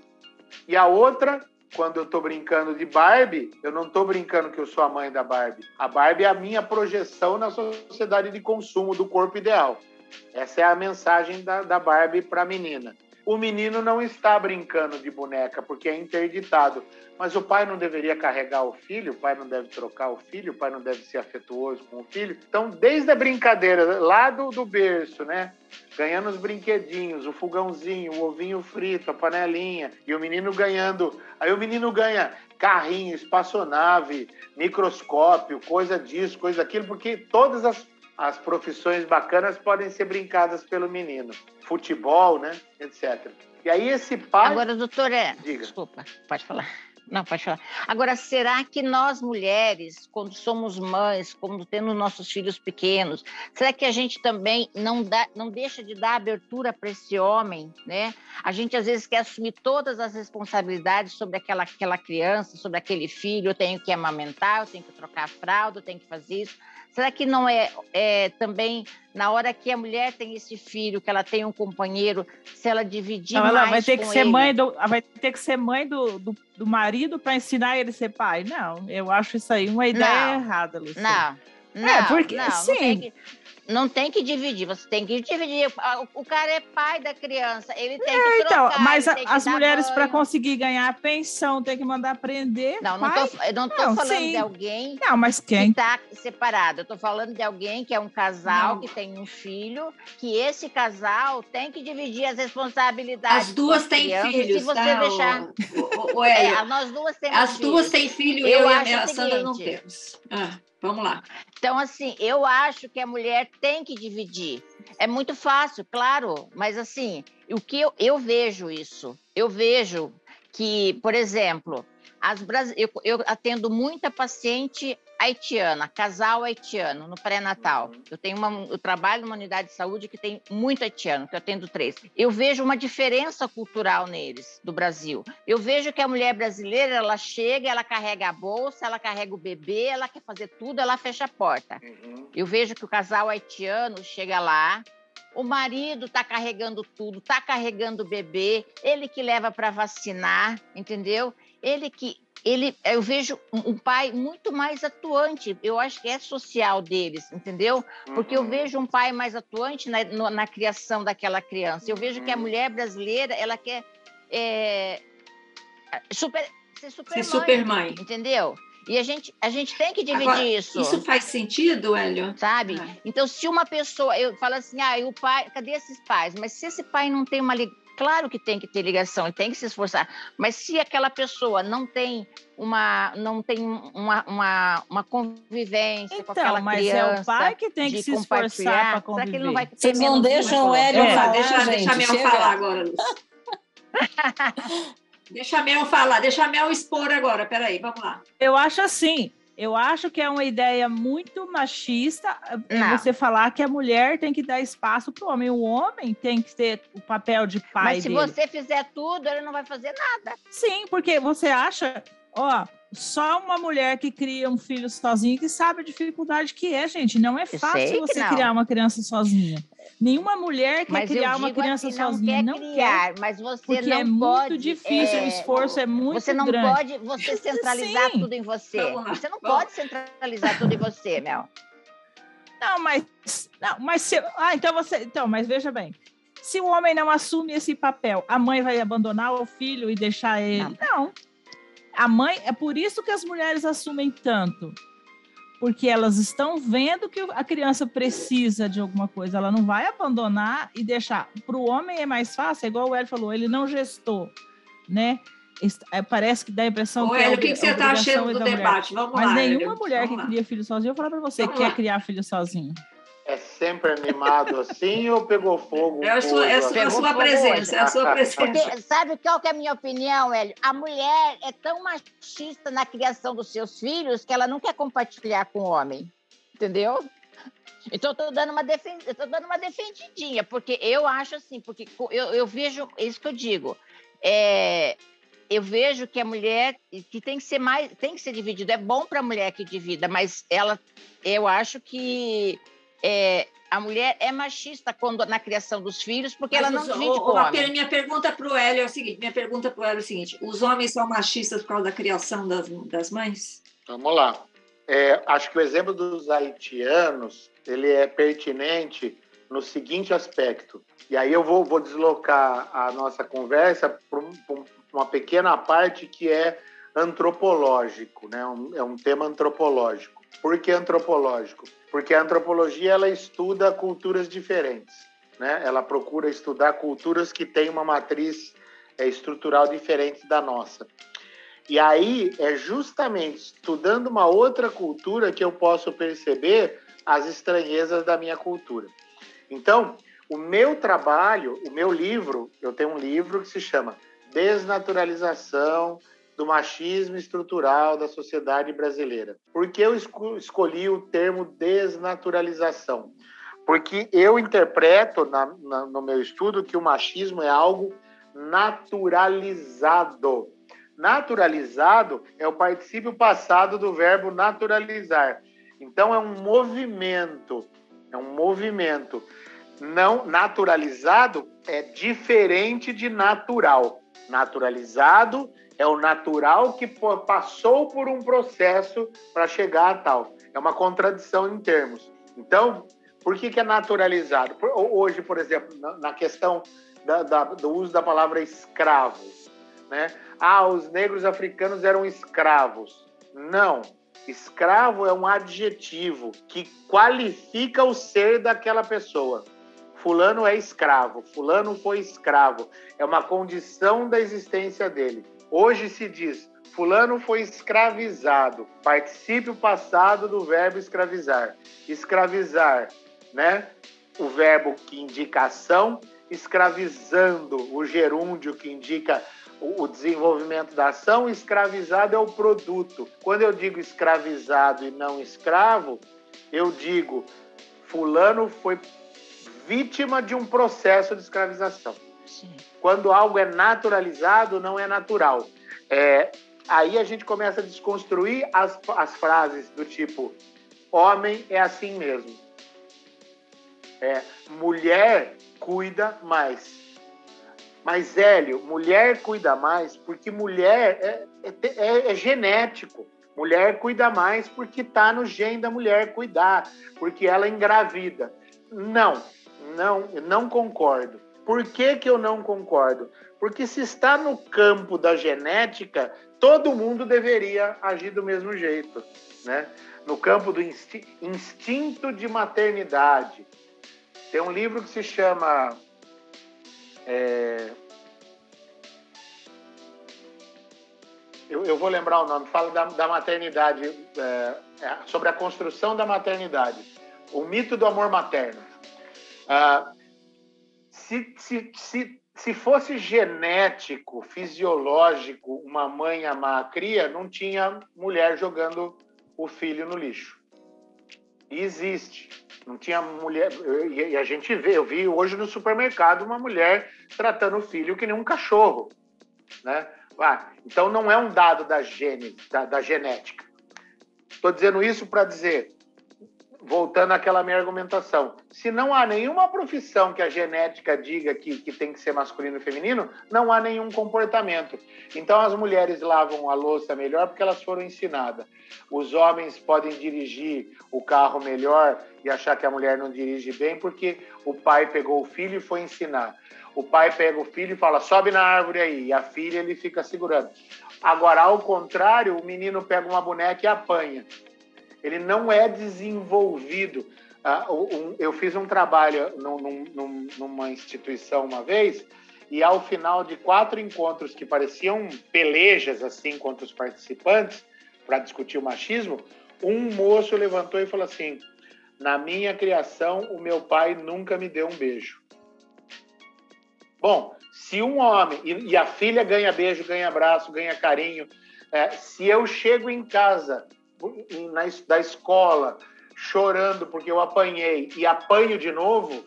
e a outra, quando eu estou brincando de Barbie, eu não estou brincando que eu sou a mãe da Barbie. A Barbie é a minha projeção na sociedade de consumo do corpo ideal. Essa é a mensagem da, da Barbie para a menina. O menino não está brincando de boneca porque é interditado. Mas o pai não deveria carregar o filho, o pai não deve trocar o filho, o pai não deve ser afetuoso com o filho. Então, desde a brincadeira, lá do, do berço, né? Ganhando os brinquedinhos, o fogãozinho, o ovinho frito, a panelinha, e o menino ganhando. Aí o menino ganha carrinho, espaçonave, microscópio, coisa disso, coisa daquilo, porque todas as as profissões bacanas podem ser brincadas pelo menino. Futebol, né? Etc. E aí esse pai.
Agora, doutor, é. Diga. Desculpa, pode falar. Não, pode falar. Agora, será que nós mulheres, quando somos mães, quando temos nossos filhos pequenos, será que a gente também não, dá, não deixa de dar abertura para esse homem, né? A gente às vezes quer assumir todas as responsabilidades sobre aquela, aquela criança, sobre aquele filho. Eu tenho que amamentar, eu tenho que trocar a fralda, eu tenho que fazer isso. Será que não é, é, também na hora que a mulher tem esse filho, que ela tem um companheiro, se ela dividir não, ela
vai ter que ser
ele...
mãe do, vai ter que ser mãe do, do, do marido para ensinar ele a ser pai? Não, eu acho isso aí uma ideia não, errada, Luciana.
Não, é, não, é, porque não, sim. Não não tem que dividir, você tem que dividir. O cara é pai da criança, ele tem é, que trocar,
então, mas as mulheres para conseguir ganhar a pensão tem que mandar aprender.
Não, não tô, eu não tô não, falando sim. de alguém
não, mas quem? que
está separado. Eu tô falando de alguém que é um casal não. que tem um filho, que esse casal tem que dividir as responsabilidades.
As duas têm filhos,
se você tá? deixar.
O, o, o, é, nós duas temos As filhos. duas têm filho, eu, eu e a Sandra não temos. Ah. Vamos lá.
Então, assim, eu acho que a mulher tem que dividir. É muito fácil, claro, mas assim, o que eu, eu vejo isso? Eu vejo que, por exemplo, as, eu, eu atendo muita paciente haitiana, casal haitiano, no pré-natal. Uhum. Eu tenho uma, eu trabalho numa unidade de saúde que tem muito haitiano, que eu atendo três. Eu vejo uma diferença cultural neles, do Brasil. Eu vejo que a mulher brasileira, ela chega, ela carrega a bolsa, ela carrega o bebê, ela quer fazer tudo, ela fecha a porta. Uhum. Eu vejo que o casal haitiano chega lá, o marido está carregando tudo, está carregando o bebê, ele que leva para vacinar, entendeu? Ele que ele eu vejo um pai muito mais atuante. Eu acho que é social deles entendeu? Porque eu uhum. vejo um pai mais atuante na, no, na criação daquela criança. Eu vejo que a uhum. mulher brasileira ela quer é, super, ser super, ser mãe, super mãe entendeu e a gente, a gente tem que dividir Agora, isso.
Isso faz sentido, Hélio?
Sabe? Ah. Então, se uma pessoa, eu falo assim, ah, o pai, cadê esses pais? Mas se esse pai não tem uma Claro que tem que ter ligação, ele tem que se esforçar. Mas se aquela pessoa não tem uma, não tem uma, uma, uma convivência então, com aquela
mas
criança.
Mas é o pai que tem que se esforçar para conviver.
Que ele não vai Vocês não deixam o Hélio é, falar,
deixa, gente, deixa a Mel falar agora, Lúcia. <laughs> deixa a Mel falar, deixa a Mel expor agora, peraí, vamos lá.
Eu acho assim, Eu acho que é uma ideia muito machista eh, não. você falar que a mulher tem que dar espaço para o homem. O homem tem que ter o papel de pai.
Mas se
dele.
você fizer tudo, ele não vai fazer nada.
Sim, porque você acha, ó, só uma mulher que cria um filho sozinha que sabe a dificuldade que é, gente. Não é fácil você criar uma criança sozinha. Nenhuma mulher quer
mas
criar uma criança
assim,
sozinha.
Não quer
não
criar,
quer,
mas você
porque
não
é
pode,
muito difícil,
é,
o esforço é muito
Você não
grande.
pode você centralizar
Sim.
tudo em você. Você não pode centralizar tudo em você, Mel.
Não, mas não, mas se, ah, então você, então, mas veja bem. Se o homem não assume esse papel, a mãe vai abandonar o filho e deixar ele?
Não.
não. A mãe, é por isso que as mulheres assumem tanto. Porque elas estão vendo que a criança precisa de alguma coisa. Ela não vai abandonar e deixar. Para o homem é mais fácil, é igual o Hélio falou, ele não gestou, né? É, parece que dá a impressão
Ô,
que.
Hélio,
é
o que, que você está achando do
mulher.
debate? Vamos
Mas
lá.
nenhuma
Hélio.
mulher
Vamos
que
lá.
cria filho sozinho, eu falar para você,
Vamos
quer
lá.
criar filho sozinho.
É sempre animado assim ou pegou fogo?
É a sua, é a sua,
Pegou
a sua
fogo
presença, é a sua <laughs>
Porque,
presença.
sabe qual que é a minha opinião, Hélio? A mulher é tão machista na criação dos seus filhos que ela não quer compartilhar com o homem. Entendeu? Então, eu tô dando uma, defen... eu tô dando uma defendidinha, porque eu acho assim, porque eu, eu vejo, é isso que eu digo. É, eu vejo que a mulher que tem que ser mais, tem que ser dividida. É bom para a mulher que divida, mas ela, eu acho que é, a mulher é machista quando na criação dos filhos, porque ela não
Mas os-
divide o
Matheus,
homem.
minha pergunta para o Hélio é o seguinte: minha pergunta para o Hélio é o seguinte: os homens são machistas por causa da criação das, das mães?
Vamos lá. É, acho que o exemplo dos haitianos ele é pertinente no seguinte aspecto. E aí eu vou, vou deslocar a nossa conversa para um- um- uma pequena parte que é antropológico, né? Um- é um tema antropológico. Por que antropológico? Porque a antropologia ela estuda culturas diferentes, né? Ela procura estudar culturas que têm uma matriz é, estrutural diferente da nossa. E aí é justamente estudando uma outra cultura que eu posso perceber as estranhezas da minha cultura. Então, o meu trabalho, o meu livro, eu tenho um livro que se chama Desnaturalização do Machismo Estrutural da Sociedade Brasileira. Por que eu esco- escolhi o termo desnaturalização? Porque eu interpreto na- na- no meu estudo que o machismo é algo naturalizado. Naturalizado é o particípio passado do verbo naturalizar. Então é um movimento, é um movimento. Não naturalizado é diferente de natural. Naturalizado é o natural que passou por um processo para chegar a tal. É uma contradição em termos. Então, por que, que é naturalizado? Hoje, por exemplo, na, na questão da- da- do uso da palavra escravo, né? Ah, os negros africanos eram escravos. Não. Escravo é um adjetivo que qualifica o ser daquela pessoa. Fulano é escravo, fulano foi escravo. É uma condição da existência dele. Hoje se diz, fulano foi escravizado. Particípio passado do verbo escravizar. Escravizar, né? O verbo que indica ação, escravizando o gerúndio que indica o o desenvolvimento da ação, escravizado é o produto. Quando eu digo escravizado e não escravo, eu digo fulano foi vítima de um processo de escravização. Quando algo é naturalizado, não é natural. É, aí a gente começa a desconstruir as, as frases do tipo homem é assim mesmo. É, mulher cuida mais. Mas, Hélio, mulher cuida mais porque mulher é, é- é- é genético. Mulher cuida mais porque está no gene da mulher cuidar, porque ela engravida. Não, não, não concordo. Por que, que eu não concordo? Porque se está no campo da genética, todo mundo deveria agir do mesmo jeito, né? No campo do insti- instinto de maternidade. Tem um livro que se chama é, Eu, eu vou lembrar o nome, fala da, da maternidade, é, é, sobre a construção da maternidade, o mito do amor materno. Ah, se, se, se, se fosse genético, fisiológico, uma mãe amar a cria, não tinha mulher jogando o filho no lixo. E existe. Não tinha mulher. E a gente vê, eu vi hoje no supermercado uma mulher tratando o filho que nem um cachorro. Né? Ah, então não é um dado da, gene, da, da genética. Estou dizendo isso para dizer voltando àquela minha argumentação, se não há nenhuma profissão que a genética diga que, que tem que ser masculino e feminino, não há nenhum comportamento. Então as mulheres lavam a louça melhor porque elas foram ensinadas. Os homens podem dirigir o carro melhor e achar que a mulher não dirige bem porque o pai pegou o filho e foi ensinar. O pai pega o filho e fala: sobe na árvore aí, e a filha ele fica segurando. Agora, ao contrário, o menino pega uma boneca e apanha ele não é desenvolvido. Ah, eu fiz um trabalho numa instituição uma vez e ao final de quatro encontros que pareciam pelejas assim contra os participantes para discutir o machismo, um moço levantou e falou assim: na minha criação o meu pai nunca me deu um beijo. Bom, se um homem e, a filha ganha beijo, ganha abraço, ganha carinho, é, se eu chego em casa na, da escola chorando porque eu apanhei e apanho de novo,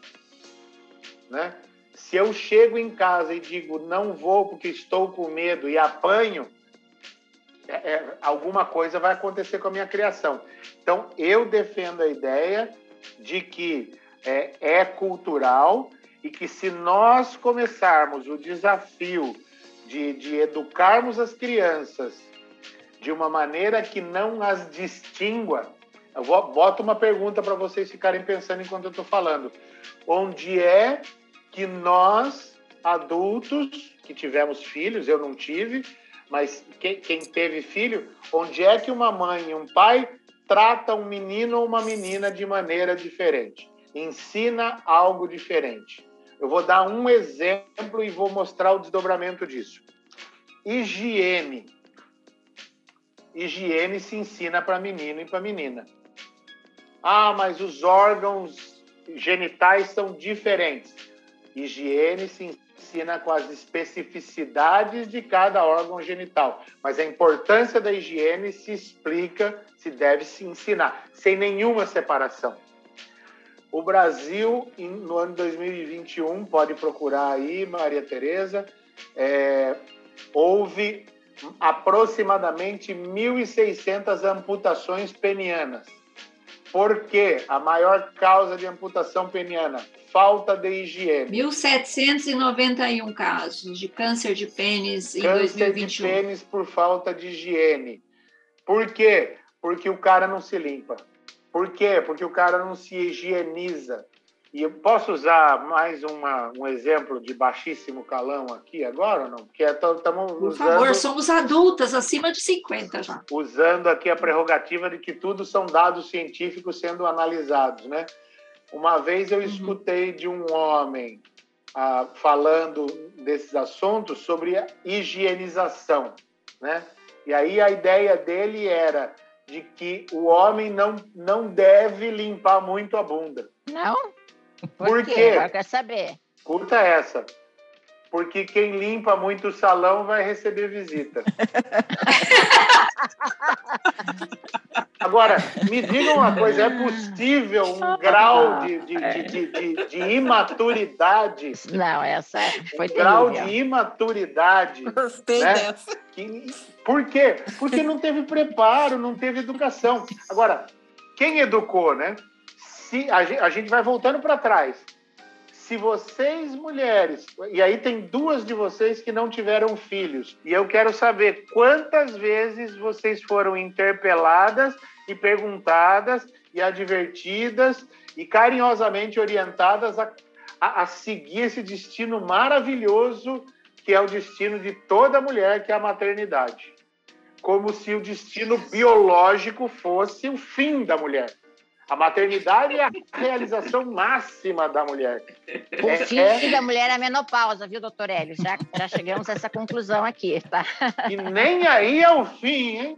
né? Se eu chego em casa e digo não vou porque estou com medo e apanho, é, é, alguma coisa vai acontecer com a minha criação. Então, eu defendo a ideia de que é, é cultural e que se nós começarmos o desafio de, de educarmos as crianças de uma maneira que não as distingua. Eu vou, boto uma pergunta para vocês ficarem pensando enquanto eu estou falando. Onde é que nós, adultos, que tivemos filhos, eu não tive, mas quem, quem teve filho, onde é que uma mãe e um pai trata um menino ou uma menina de maneira diferente? Ensina algo diferente. Eu vou dar um exemplo e vou mostrar o desdobramento disso. Higiene higiene se ensina para menino e para menina. Ah, mas os órgãos genitais são diferentes. Higiene se ensina com as especificidades de cada órgão genital, mas a importância da higiene se explica, se deve se ensinar, sem nenhuma separação. O Brasil, no ano 2021, pode procurar aí, Maria Tereza, é, houve aproximadamente 1.600 amputações penianas. Por quê? A maior causa de amputação peniana, falta de higiene.
1.791 casos de câncer de pênis em
câncer
2021.
de pênis por falta de higiene. Por quê? Porque o cara não se limpa. Por quê? Porque o cara não se higieniza. E eu posso usar mais uma, um exemplo de baixíssimo calão aqui agora ou não? Porque estamos
é, Por favor, somos adultas, acima de 50 já.
Usando aqui a prerrogativa de que tudo são dados científicos sendo analisados, né? Uma vez eu uhum. escutei de um homem ah, falando desses assuntos sobre a higienização, né? E aí a ideia dele era de que o homem não, não deve limpar muito a bunda.
Não?
Por, Por quê? quê?
quer saber.
Curta essa. Porque quem limpa muito o salão vai receber visita. <laughs> Agora, me diga uma coisa: é possível um grau de, de, de, de, de imaturidade?
Não, essa foi um
grau de imaturidade.
Gostei né? dessa.
Que, por quê? Porque não teve preparo, não teve educação. Agora, quem educou, né? Se a gente, a gente vai voltando para trás. Se vocês, mulheres, e aí tem duas de vocês que não tiveram filhos, e eu quero saber quantas vezes vocês foram interpeladas e perguntadas e advertidas e carinhosamente orientadas a, a, a seguir esse destino maravilhoso que é o destino de toda mulher, que é a maternidade. Como se o destino biológico fosse o fim da mulher. A maternidade é a realização máxima da mulher.
O é, fim é... da mulher é a menopausa, viu, doutor Hélio? Já, já chegamos a essa conclusão aqui, tá?
E nem aí é o fim, hein?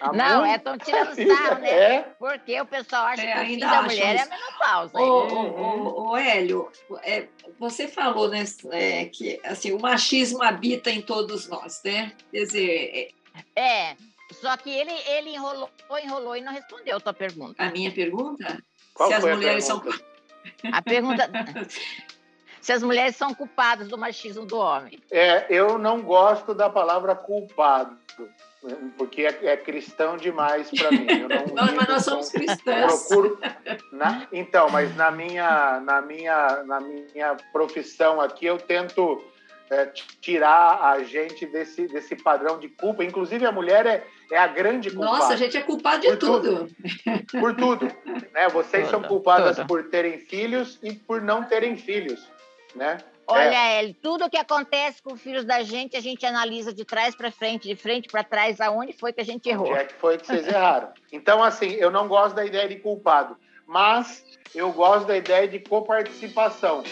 A não, é tão tirando <laughs> sarro, né? É. Porque o pessoal acha é, que o fim da mulher é a menopausa.
Ô, ô, ô, Hélio, é, você falou né, é, que assim, o machismo habita em todos nós, né? Quer dizer...
É, Só que ele, ele enrolou, enrolou e não respondeu a tua pergunta.
A minha pergunta?
Qual
se as
foi a
mulheres são.
A pergunta. <laughs> se as mulheres são culpadas do machismo do homem.
É, eu não gosto da palavra culpado, porque é, é cristão demais para mim. Eu não <laughs>
Nós, mas nós somos
com-
cristãs.
procuro na- então mas na minha na minha na minha profissão aqui eu tento é, tirar a gente desse desse padrão de culpa inclusive a mulher é, é a grande culpada
Nossa, a gente é culpado de
Por tudo.
tudo.
por tudo né vocês são culpadas por terem filhos e por não terem filhos né
Olha, Eli, tudo que acontece com os filhos da gente, a gente analisa de trás para frente, de frente para trás, aonde foi que a gente errou.
Onde é que foi que vocês erraram? Então, assim, eu não gosto da ideia de culpado, mas eu gosto da ideia de coparticipação.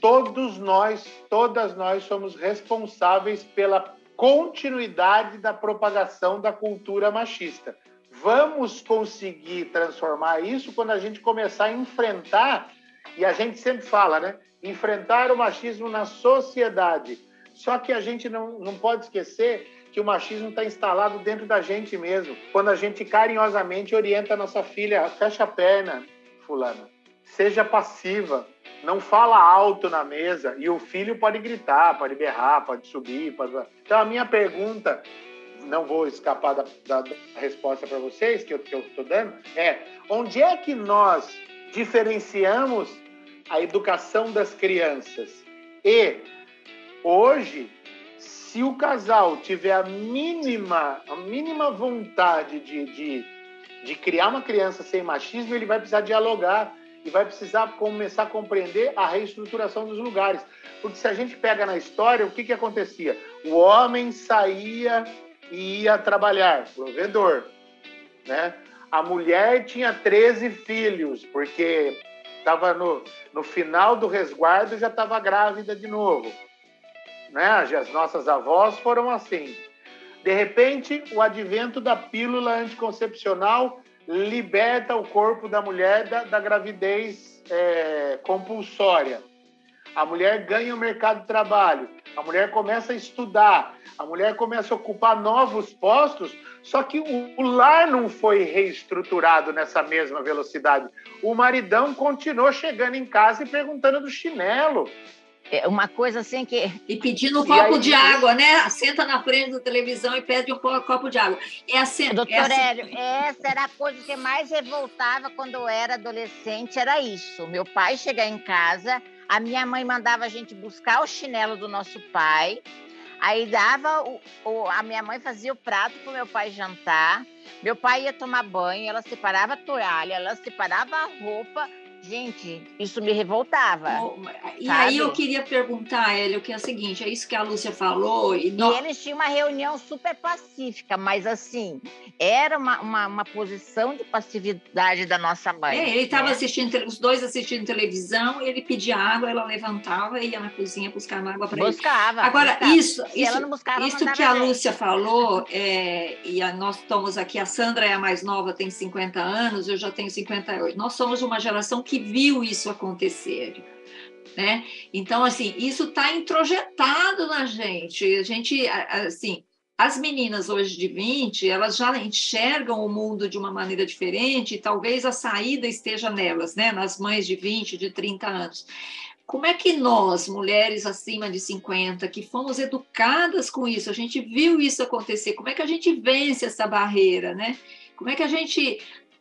Todos nós, todas nós somos responsáveis pela continuidade da propagação da cultura machista. Vamos conseguir transformar isso quando a gente começar a enfrentar, e a gente sempre fala, né? Enfrentar o machismo na sociedade. Só que a gente não, não pode esquecer que o machismo está instalado dentro da gente mesmo. Quando a gente carinhosamente orienta a nossa filha, fecha a perna, fulana, seja passiva, não fala alto na mesa. E o filho pode gritar, pode berrar, pode subir. Pode... Então, a minha pergunta, não vou escapar da, da- da resposta para vocês, que eu estou dando, é onde é que nós diferenciamos a educação das crianças? E hoje, se o casal tiver a mínima, a mínima vontade de, de, de criar uma criança sem machismo, ele vai precisar dialogar e vai precisar começar a compreender a reestruturação dos lugares. Porque se a gente pega na história, o que, que acontecia? O homem saía e ia trabalhar, provedor, né? A mulher tinha 13 filhos, porque estava no, no final do resguardo já estava grávida de novo. Né? As nossas avós foram assim. De repente, o advento da pílula anticoncepcional liberta o corpo da mulher da, da gravidez é, compulsória. A mulher ganha o mercado de trabalho, a mulher começa a estudar, a mulher começa a ocupar novos postos, só que o, o lar não foi reestruturado nessa mesma velocidade. O maridão continuou chegando em casa e perguntando do chinelo.
É uma coisa assim que
E pedindo um
E
copo
aí-
de água, né? Senta na frente da televisão e pede um co- copo de água. É assim,
Doutor
é assim-
Hélio, essa era a coisa que mais revoltava quando eu era adolescente, era isso. Meu pai chegar em casa, a minha mãe mandava a gente buscar o chinelo do nosso pai, aí dava, o, o- a minha mãe fazia o prato para o meu pai jantar, meu pai ia tomar banho, ela separava a toalha, ela separava a roupa. Gente, isso me revoltava.
E
Sabe?
aí eu queria perguntar, Hélio, que é o seguinte, é isso que a Lúcia falou, e
E eles tinham uma reunião super pacífica, mas assim, era uma, uma, uma posição de passividade da nossa mãe.
É, ele estava
né?
assistindo, os dois assistindo televisão, ele pedia água, ela levantava e ia na cozinha buscar água para ele.
Buscava.
Agora,
buscava.
isso,
Se
isso,
não buscava,
isso que a
gente.
Lúcia falou, é, e a- nós estamos aqui, a Sandra é a mais nova, tem 50 anos, eu já tenho 58. Nós somos uma geração que viu isso acontecer. Né? Então, assim, isso está introjetado na gente. A gente, assim, as meninas hoje de 20, elas já enxergam o mundo de uma maneira diferente, e talvez a saída esteja nelas, né? Nas mães de 20, de 30 anos. Como é que nós, mulheres acima de 50, que fomos educadas com isso, a gente viu isso acontecer, como é que a gente vence essa barreira, né? Como é que a gente,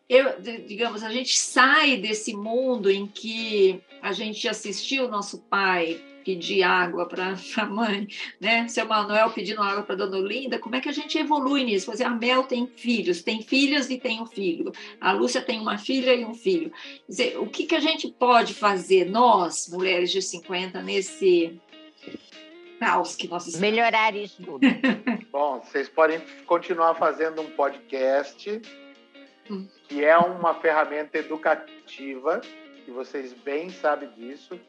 eu, digamos, a gente sai desse mundo em que a gente assistiu o nosso pai pedir água para <laughs> a mãe, né? Seu Manuel pedindo água para Dona Olinda, como é que a gente evolui nisso? Por exemplo, a Mel tem filhos, tem filhas e tem um filho. A Lúcia tem uma filha e um filho. Quer dizer, o que, que a gente pode fazer, nós, mulheres de 50, nesse caos que nós estamos?
Melhorar isso tudo. <laughs>
Bom, vocês podem continuar fazendo um podcast,
Hum.
Que é uma ferramenta educativa, e vocês bem sabem disso.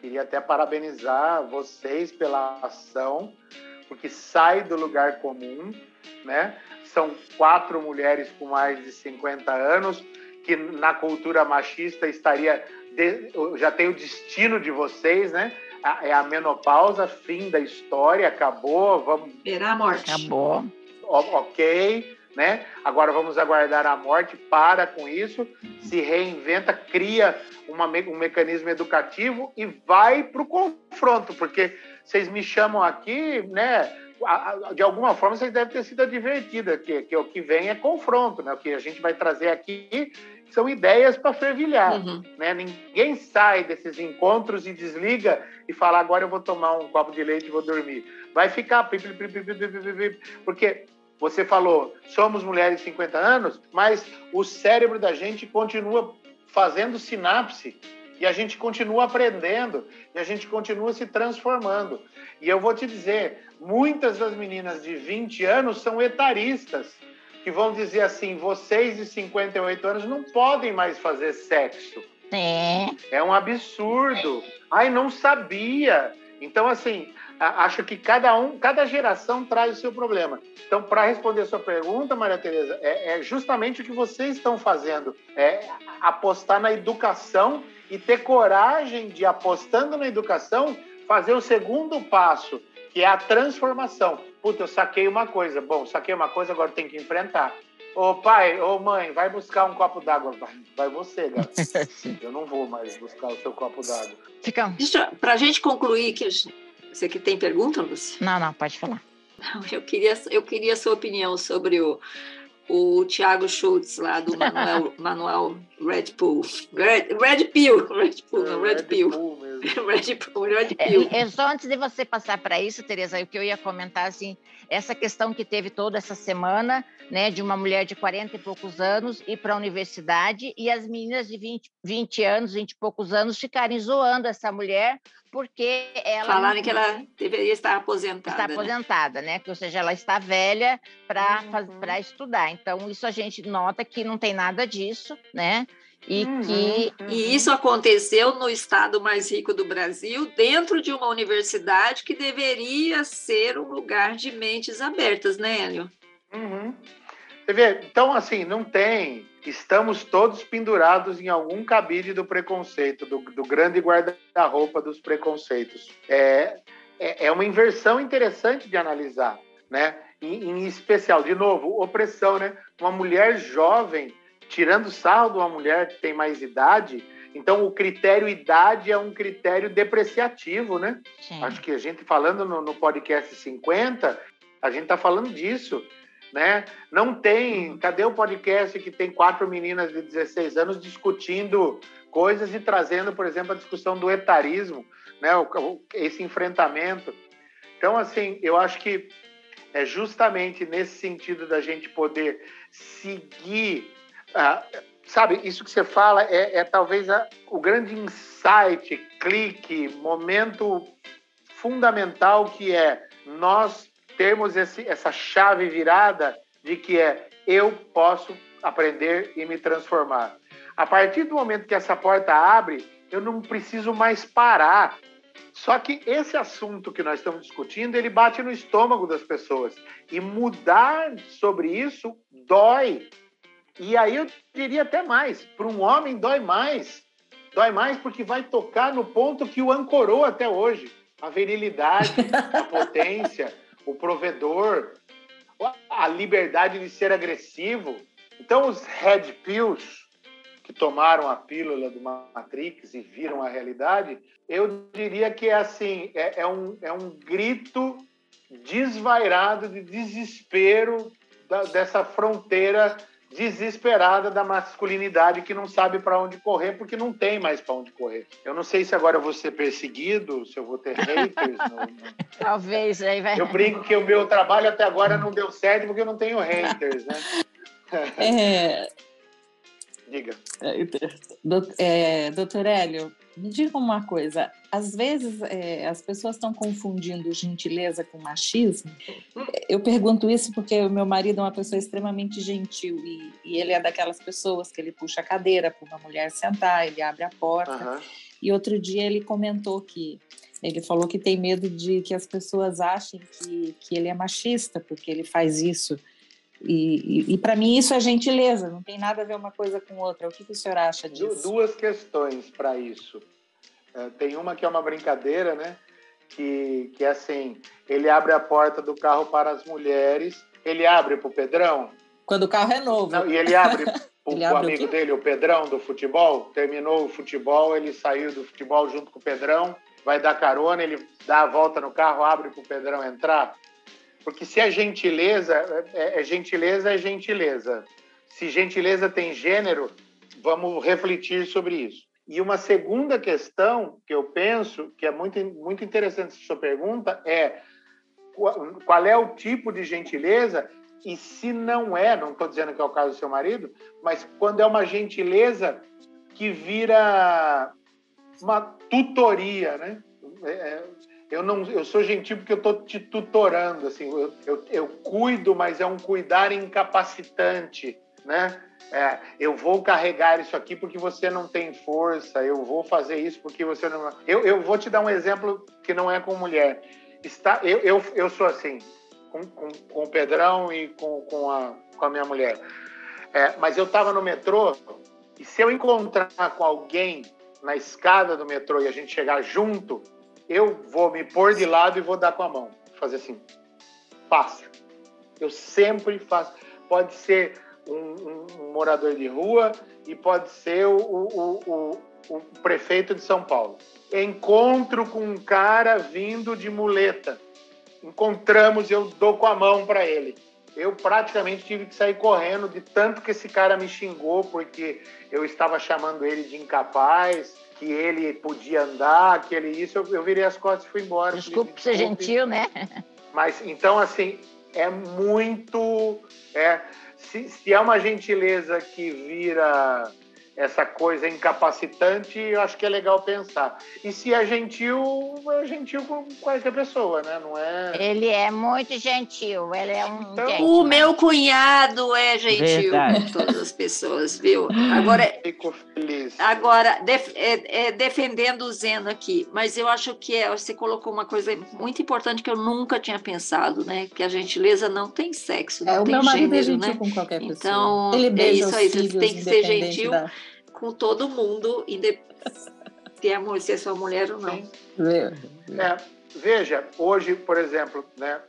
Queria até parabenizar vocês pela ação, porque sai do lugar comum, né? São quatro mulheres com mais de 50 anos, que na cultura machista estaria de- já tem o destino de vocês, né? A- É a menopausa, fim da história, acabou, vamos
Esperar a morte.
Acabou.
O- ok, né? Agora vamos aguardar a morte, para com isso, se reinventa, cria uma, um mecanismo educativo e vai para o confronto, porque vocês me chamam aqui, né? De alguma forma vocês devem ter sido advertida que, que o que vem é confronto, né? O que a gente vai trazer aqui são ideias para fervilhar, uhum. né? Ninguém sai desses encontros e desliga e fala agora eu vou tomar um copo de leite e vou dormir. Vai ficar porque você falou, somos mulheres de 50 anos, mas o cérebro da gente continua fazendo sinapse e a gente continua aprendendo e a gente continua se transformando. E eu vou te dizer, muitas das meninas de 20 anos são etaristas, que vão dizer assim: vocês de 58 anos não podem mais fazer sexo. É. É um absurdo. Ai, não sabia. Então, assim, acho que cada um, cada geração traz o seu problema. Então, para responder a sua pergunta, Maria Tereza, é, é, justamente o que vocês estão fazendo, é apostar na educação e ter coragem de, apostando na educação, fazer o segundo passo, que é a transformação. Puta, eu saquei uma coisa. Bom, saquei uma coisa, agora tem que enfrentar. Ô pai, ô mãe, vai buscar um copo d'água. Vai, vai você, gato. <laughs> eu não vou mais buscar o seu copo d'água.
Fica. Para a gente concluir, que você que tem pergunta, Lúcia?
Não, não, pode falar.
Eu queria, eu queria a sua opinião sobre o, o Thiago Schultz lá do Manuel, <laughs> Manuel Red Bull. Red, Red Pill, Red Bull, não, Red, Red Pill.
Red Pill. É, só antes de você passar para isso, Tereza, o que eu ia comentar, assim, essa questão que teve toda essa semana, né, de uma mulher de 40 e poucos anos ir para a universidade e as meninas de 20, 20 anos, 20 e poucos anos ficarem zoando essa mulher porque ela.
Falaram não... que ela deveria estar aposentada.
Está aposentada, né? né? Ou seja, ela está velha para uhum. estudar. Então, isso a gente nota que não tem nada disso, né?
E, uhum, que... Uhum. e isso aconteceu no estado mais rico do Brasil, dentro de uma universidade que deveria ser um lugar de mentes abertas, né, Hélio?
Uhum. Você vê, então, assim, não tem. Estamos todos pendurados em algum cabide do preconceito, do, do grande guarda-roupa dos preconceitos. É, é, é, uma inversão interessante de analisar, né? Em, em especial, de novo, opressão, né? Uma mulher jovem tirando sarro de uma mulher que tem mais idade, então o critério idade é um critério depreciativo, né? Sim. Acho que a gente falando no, no podcast 50, a gente está falando disso, né? Não tem, cadê o podcast que tem quatro meninas de 16 anos discutindo coisas e trazendo, por exemplo, a discussão do etarismo, né? Esse enfrentamento. Então, assim, eu acho que é justamente nesse sentido da gente poder seguir ah, sabe, isso que você fala é, é talvez a, o grande insight, clique, momento fundamental que é nós termos esse, essa chave virada de que é eu posso aprender e me transformar. A partir do momento que essa porta abre, eu não preciso mais parar. Só que esse assunto que nós estamos discutindo, ele bate no estômago das pessoas. E mudar sobre isso dói. E aí eu diria até mais: para um homem dói mais. Dói mais porque vai tocar no ponto que o ancorou até hoje: a virilidade, a <laughs> potência, o provedor, a liberdade de ser agressivo. Então, os red pills que tomaram a pílula do Matrix e viram a realidade, eu diria que é assim: é, é um, é um grito desvairado de desespero da, dessa fronteira desesperada da masculinidade que não sabe para onde correr porque não tem mais para onde correr. Eu não sei se agora eu vou ser perseguido, se eu vou ter haters. <laughs> no.
Talvez aí vai.
Eu brinco que o meu trabalho até agora não deu certo porque eu não tenho haters, né?
É...
Diga.
É, doutor Hélio, me diga uma coisa, às vezes é, as pessoas estão confundindo gentileza com machismo. Eu pergunto isso porque o meu marido é uma pessoa extremamente gentil e, e ele é daquelas pessoas que ele puxa a cadeira para uma mulher sentar, ele abre a porta. Uhum. E outro dia ele comentou que ele falou que tem medo de que as pessoas achem que, que ele é machista porque ele faz isso. E, e, e para mim isso é gentileza, não tem nada a ver uma coisa com outra. O que, que o senhor acha disso?
Duas questões para isso. É, tem uma que é uma brincadeira, né? Que, que é assim: ele abre a porta do carro para as mulheres, ele abre para o Pedrão?
Quando o carro é novo.
Não, e ele abre <laughs> o,
Ele
o
o
amigo
quê?
dele, o Pedrão, do futebol, terminou o futebol, ele saiu do futebol junto com o Pedrão, vai dar carona, ele dá a volta no carro, abre para o Pedrão entrar. Porque se é gentileza, é, é gentileza, é gentileza. Se gentileza tem gênero, vamos refletir sobre isso. E uma segunda questão que eu penso, que é muito, muito interessante essa sua pergunta, é qual qual é o tipo de gentileza e se não é, não estou dizendo que é o caso do seu marido, mas quando é uma gentileza que vira uma tutoria, né? É, é, eu não, eu sou gentil porque eu estou te tutorando, assim, eu, eu, eu cuido, mas é um cuidar incapacitante, né? É, eu vou carregar isso aqui porque você não tem força, eu vou fazer isso porque você não. Eu, eu vou te dar um exemplo que não é com mulher. Está, eu, eu, eu sou assim, com, com, com o Pedrão e com, com, a, com a minha mulher. É, mas eu estava no metrô e se eu encontrar com alguém na escada do metrô e a gente chegar junto, eu vou me pôr de lado e vou dar com a mão. Fazer assim. Fácil. Eu sempre faço. Pode ser um, um- morador de rua e pode ser o- o- o- o prefeito de São Paulo. Encontro com um cara vindo de muleta. Encontramos, eu dou com a mão para ele. Eu praticamente tive que sair correndo de tanto que esse cara me xingou porque eu estava chamando ele de incapaz, que ele podia andar, que ele isso. Eu, eu virei as costas e fui embora.
Desculpe ser gentil, né?
Mas então, assim, é muito. É, se, se é uma gentileza que vira essa coisa incapacitante, eu acho que é legal pensar. E se é gentil, é gentil com qualquer pessoa, né? Não é.
Ele é muito gentil, ele é um
Então-
gente.
O meu cunhado é gentil
Verdade.
com todas as pessoas, viu? Agora,
Fico feliz.
Agora, def- é- é, defendendo o Zeno aqui, mas eu acho que é- você colocou uma coisa muito importante que eu nunca tinha pensado, né? Que a gentileza não tem sexo, não
É, o
tem
meu marido é
gênero,
gentil
né?
com qualquer pessoa.
Então,
Ele
é
beija
isso
os
aí, você
filhos,
tem que ser gentil.
da-
Com todo mundo, se é, se é sua mulher ou não.
É, veja, hoje, por exemplo, né,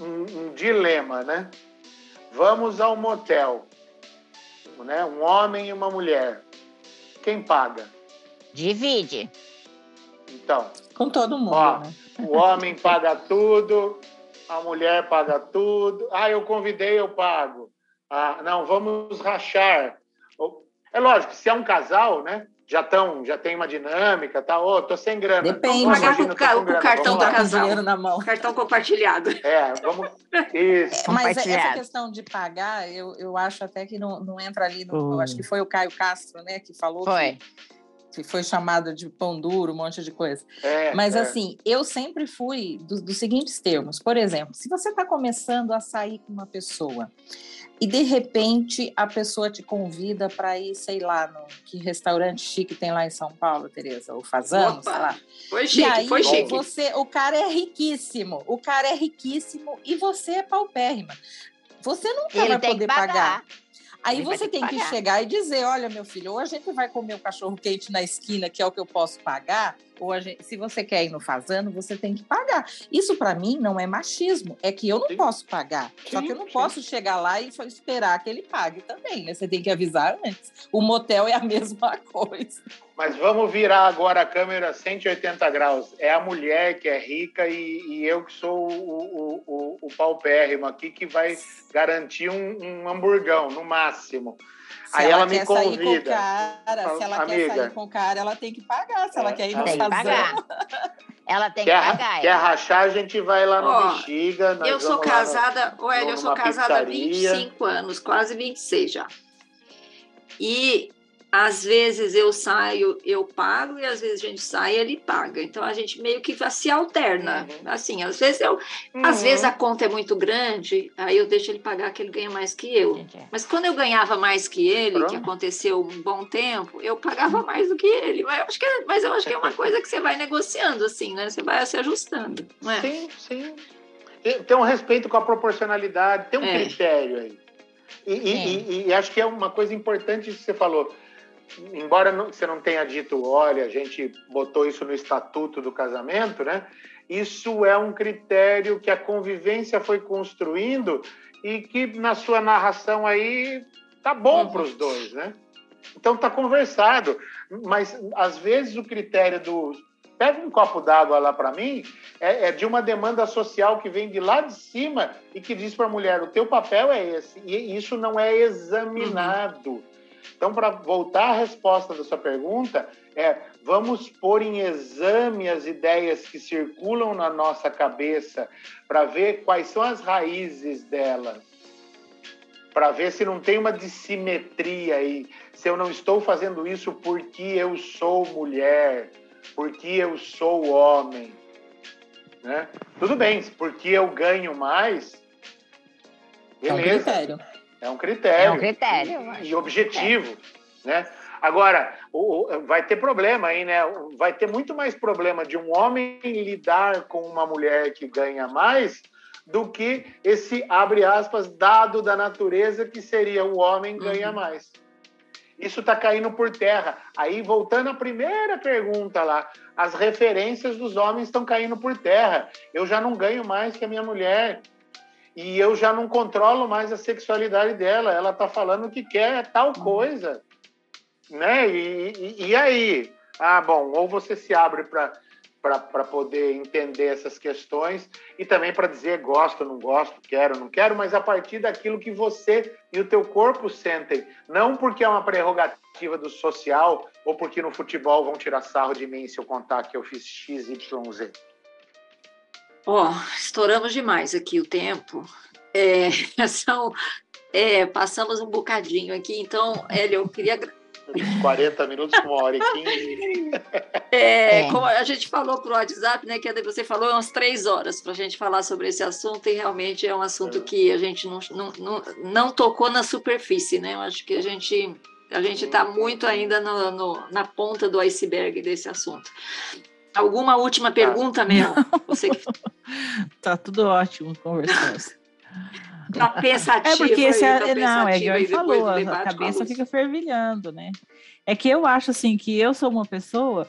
um, um- um dilema, né? Vamos ao motel, né? Um homem e uma mulher. Quem paga?
Divide.
Então,
Com todo mundo,
Ó,
né?
o homem paga tudo, a mulher paga tudo. Ah, eu convidei, eu pago. Ah, não, vamos rachar. É lógico, se é um casal, né? Já estão, já tem uma dinâmica, tá? Ô, tô sem grana.
Depende.
Ô,
Pagar com ca-
com
com
grana,
cartão do casal.
dinheiro na mão.
Cartão compartilhado. <laughs>
É, vamos. Isso.
Mas essa questão de pagar, eu, eu acho até que não, não entra ali no.
Oh.
eu acho que foi o Caio Castro, né, que falou
Foi.
Que, que foi chamado de pão duro, um monte de coisa.
É,
Mas
é.
assim, eu sempre fui do- dos seguintes termos. Por exemplo, se você está começando a sair com uma pessoa e de repente a pessoa te convida para ir, sei lá, no que restaurante chique tem lá em São Paulo, Tereza, o Fazano,
Opa,
sei lá.
Foi
E
chique,
aí
foi chique.
você, o cara é riquíssimo, o cara é riquíssimo e você é paupérrima. Você nunca
Ele
vai poder
que pagar.
pagar. Aí
Ele
você
que
tem que
pagar.
chegar e dizer, olha, meu filho, ou a gente vai comer o cachorro quente na esquina, que é o que eu posso pagar, ou gente, se você quer ir no fazano, você tem que pagar. Isso para mim não é machismo, é que eu não
Sim.
posso pagar. Só
Sim,
que eu não
sim.
posso chegar lá e só esperar que ele pague também, né? Você tem que avisar antes. O motel é a <laughs> mesma coisa.
Mas vamos virar agora a câmera 180 graus. É a mulher que é rica e, e eu que sou o, o, o, o paupérrimo aqui que vai garantir um, um hamburgão, no máximo.
Se
Aí ela me
quer sair com o
convida.
cara, se ela quer
Amiga.
sair com o cara, ela tem que pagar. Se ela
É,
quer ir
ela
no
Tem que. Ela tem que
Quer,
pagar.
quer
ela.
rachar, a gente vai lá no
Ó,
Bexiga.
Eu sou
no-
casada, o Hélio, eu sou casada há
pizzaria.
25 anos, quase 26 já. E às vezes eu saio, eu pago, e às vezes a gente sai, ele paga. Então a gente meio que se alterna.
Uhum.
Assim, às vezes eu, às
Uhum.
vezes a conta é muito grande, aí eu deixo ele pagar que ele ganha mais que eu. Mas quando eu ganhava mais que ele,
Pronto.
que aconteceu um bom tempo, eu pagava mais do que ele. Mas eu acho que é, mas eu acho que é uma coisa que você vai negociando, assim, né? Você vai se ajustando, não é?
Sim, sim. Tem- um respeito com a proporcionalidade, tem um
É.
critério aí. E, e- e- e acho que é uma coisa importante que você falou. Embora não- você não tenha dito, olha, a gente botou isso no estatuto do casamento, né? isso é um critério que a convivência foi construindo e que na sua narração aí tá bom uhum. para os dois, né? Então tá conversado, mas às vezes o critério do pega um copo d'água lá para mim é, é, de uma demanda social que vem de lá de cima e que diz para a mulher o teu papel é esse e isso não é examinado. Uhum. Então para voltar à resposta da sua pergunta é vamos pôr em exame as ideias que circulam na nossa cabeça para ver quais são as raízes delas para ver se não tem uma dissimetria aí, se eu não estou fazendo isso porque eu sou mulher, porque eu sou homem. Né? Tudo bem, porque eu ganho mais, beleza. É um critério. É um critério. É um critério. E, e objetivo. É. Né? Agora, o, vai ter problema aí, né? Vai ter muito mais problema de um homem lidar com uma mulher que ganha mais do que esse, abre aspas, dado da natureza que seria o homem ganha uhum. mais. Isso está caindo por terra. Aí, voltando à primeira pergunta lá, as referências dos homens estão caindo por terra. Eu já não ganho mais que a minha mulher. E eu já não controlo mais a sexualidade dela. Ela está falando que quer tal uhum. coisa. Né? E, e, e aí? Ah, bom, ou você se abre para para poder entender essas questões e também para dizer gosto, não gosto, quero, não quero, mas a partir daquilo que você e o teu corpo sentem, não porque é uma prerrogativa do social ou porque no futebol vão tirar sarro de mim se eu contar que eu fiz X, Y, Z.
Ó, oh, estouramos demais aqui o tempo. É, <laughs> são, é, passamos um bocadinho aqui, então, Hélio, eu queria
40 minutos, uma hora e 15.
É, é. Como a gente falou pro WhatsApp, né? Que você falou umas três horas para a gente falar sobre esse assunto, e realmente é um assunto é. que a gente não, não, não, não, tocou na superfície, né? Eu acho que a gente a gente está muito ainda no, no, na ponta do iceberg desse assunto. Alguma última pergunta, Mel? <laughs> Você que... <laughs>
tá tudo ótimo conversando.
Tá pensativo.
É porque esse
aí, tá
não, é igual ele falou, a cabeça fica fervilhando, né? É que eu acho assim que eu sou uma pessoa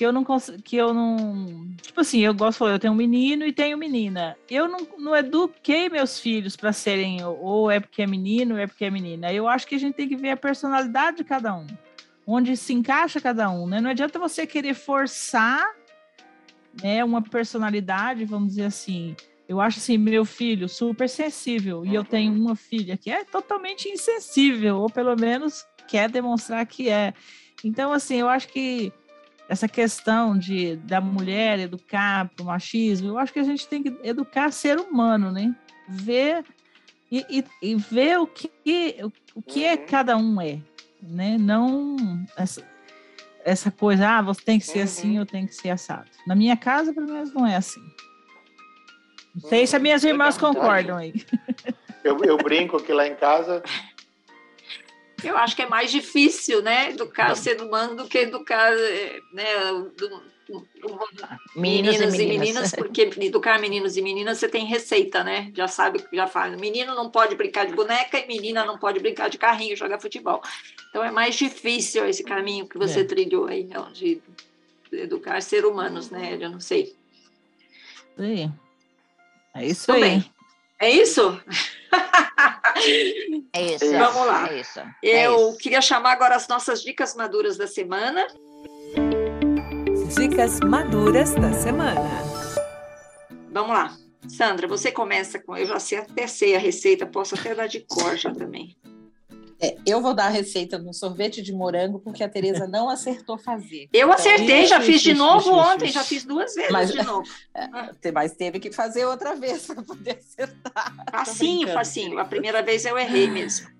que eu não consigo, que eu não, tipo assim, eu gosto de falar, eu tenho um menino e tenho menina. Eu não, não eduquei meus filhos para serem ou é porque é menino, ou é porque é menina. Eu acho que a gente tem que ver a personalidade de cada um, onde se encaixa cada um, né? Não adianta você querer forçar né, uma personalidade, vamos dizer assim, eu acho assim, meu filho super sensível e eu tenho uma filha que é totalmente insensível, ou pelo menos quer demonstrar que é. Então, assim, eu acho que essa questão de da mulher educar para o machismo, eu acho que a gente tem que educar ser humano, né? Ver e, e, e ver o que o que é uhum. cada um é, né? Não essa, essa coisa, ah, você tem que ser assim, eu tenho que ser assado. Na minha casa, pelo menos, não é assim. Não sei se as minhas irmãs concordam aí.
Eu, eu brinco que lá em casa.
Eu acho que é mais difícil, né, educar o ser humano do que educar né, do, do, meninos, meninos e, meninas. porque <laughs> educar meninos e meninas você tem receita, né? Já sabe, já fala. Menino não pode brincar de boneca e menina não pode brincar de carrinho, jogar futebol. Então é mais difícil esse caminho que você é. trilhou aí, de educar ser humanos, né? Eu não sei.
Sim. É isso Tô aí. Bem.
É isso?
É <laughs> isso.
Vamos lá.
É isso.
É Eu isso. queria chamar agora as nossas dicas maduras da semana.
Dicas maduras da semana.
Vamos lá. Sandra, você começa com. Eu já sei, até sei a receita, posso até dar de cor já também.
É, eu vou dar a receita um sorvete de morango porque a Tereza não acertou fazer.
Eu então, acertei, já fiz de novo ontem, já fiz duas vezes mas, de novo.
É, mas teve que fazer outra vez <laughs> para poder acertar.
Facinho, facinho. A primeira vez eu errei mesmo.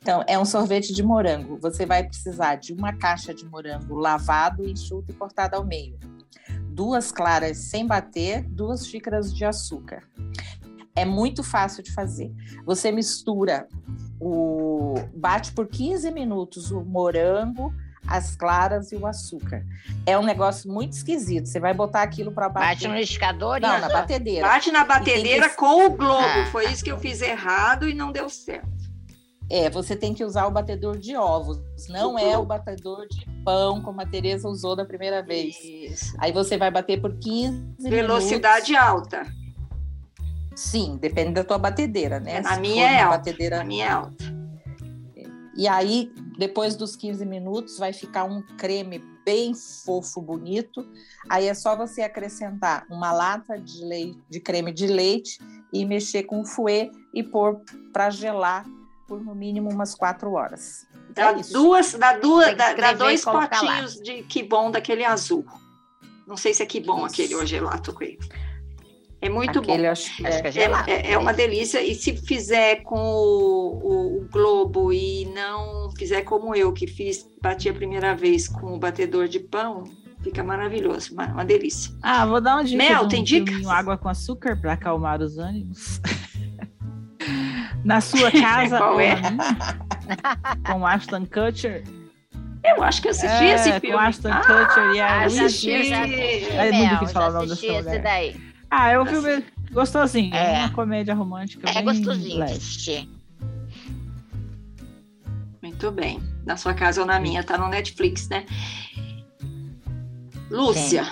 Então, é um sorvete de morango. Você vai precisar de uma caixa de morango lavado, enxuto e cortado ao meio. Duas claras sem bater, duas xícaras de açúcar. É muito fácil de fazer. Você mistura o bate por 15 minutos o morango, as claras e o açúcar. É um negócio muito esquisito. Você vai botar aquilo para bater.
Bate no liquidificador?
Não, na batedeira.
Bate na batedeira que... com o globo. Ah. Foi isso que eu fiz errado e não deu certo.
É, você tem que usar o batedor de ovos, não é o batedor de pão, como a Tereza usou da primeira vez.
Isso.
Aí você vai bater por 15
Velocidade
minutos.
alta.
Sim, depende da tua batedeira, né?
A
Se
minha é alta.
batedeira
A minha é alta.
E aí, depois dos 15 minutos, vai ficar um creme bem fofo, bonito. Aí é só você acrescentar uma lata de, leite, de creme de leite e mexer com o fouet e pôr para gelar por no mínimo umas quatro horas.
Dá
É
duas, dá duas, dá, dá dois
colocar lá.
potinhos de que bom daquele azul. Não sei se é que bom
Isso.
aquele ou gelato com ele. É muito
Aquele,
bom.
acho que é.
é gelado.
É, é- é uma delícia. E se fizer com o, o- o globo e não fizer como eu, que fiz, bati a primeira vez com o batedor de pão, fica maravilhoso. Uma, uma delícia.
Ah, vou dar uma dica.
Mel,
um
tem
filminho água com açúcar para acalmar os ânimos. <laughs> Na sua casa, <laughs>
Qual é?
na minha, com Ashton Kutcher.
Eu acho que eu assisti
É,
esse
com
filme.
Ashton
Ah,
Kutcher e a
já
Luigi.
assisti, já assisti,
É muito difícil falar o nome
assisti
dessa
esse
mulher.
daí.
Ah, é um filme gostosinho.
É.
Uma comédia romântica
É
bem
gostosinho de
leve.
assistir.
Muito bem. Na sua casa ou na minha, tá no Netflix, né? Lúcia,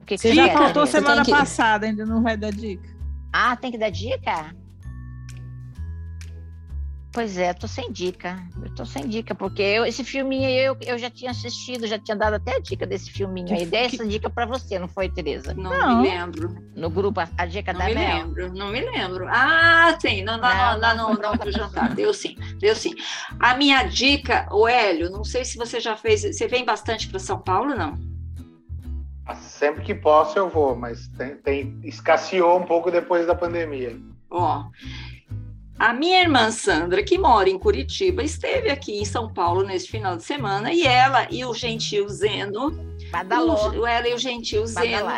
O que que
Você
você
já faltou semana
que-
passada, ainda não vai dar dica.
Ah, tem que dar dica? Pois é, tô sem dica. Eu tô sem dica, porque eu- esse filminho aí eu, eu já tinha assistido, já tinha dado até a dica desse filminho aí. Dei essa dica pra você, não foi, Tereza?
não,
Não.
me lembro.
No grupo, a, a dica
Não
da
me
Mel.
lembro, não me lembro. Ah, sim, não, não,
Não,
não, lá no, no outro jantar. Deu sim, deu sim. A minha dica, o Hélio, não sei se você já fez. Você vem bastante para São Paulo, não?
Sempre que posso eu vou, mas tem, tem- escasseou um pouco depois da pandemia.
Ó. A minha irmã Sandra, que mora em Curitiba, esteve aqui em São Paulo nesse final de semana e ela e o gentil Zeno,
Badalou.
o, ela e o gentil Zeno,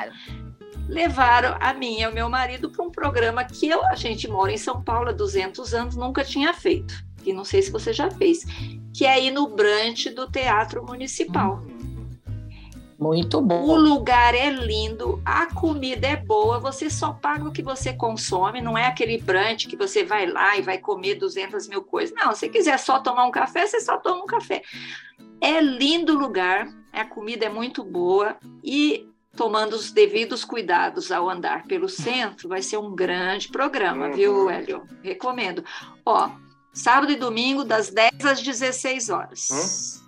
levaram a mim e o meu marido para um programa que eu, a gente mora em São Paulo há 200 anos, nunca tinha feito. E não sei se você já fez, que é ir no brunch do Teatro Municipal.
Muito
O
bom.
lugar é lindo, a comida é boa, você só paga o que você consome, não é aquele brunch que você vai lá e vai comer 200 mil coisas. Não, se quiser só tomar um café, você só toma um café. É lindo o lugar, a comida é muito boa e tomando os devidos cuidados ao andar pelo centro, vai ser um grande programa,
Uhum.
viu, Hélio? Recomendo. Ó, sábado e domingo, das 10 às 16 horas.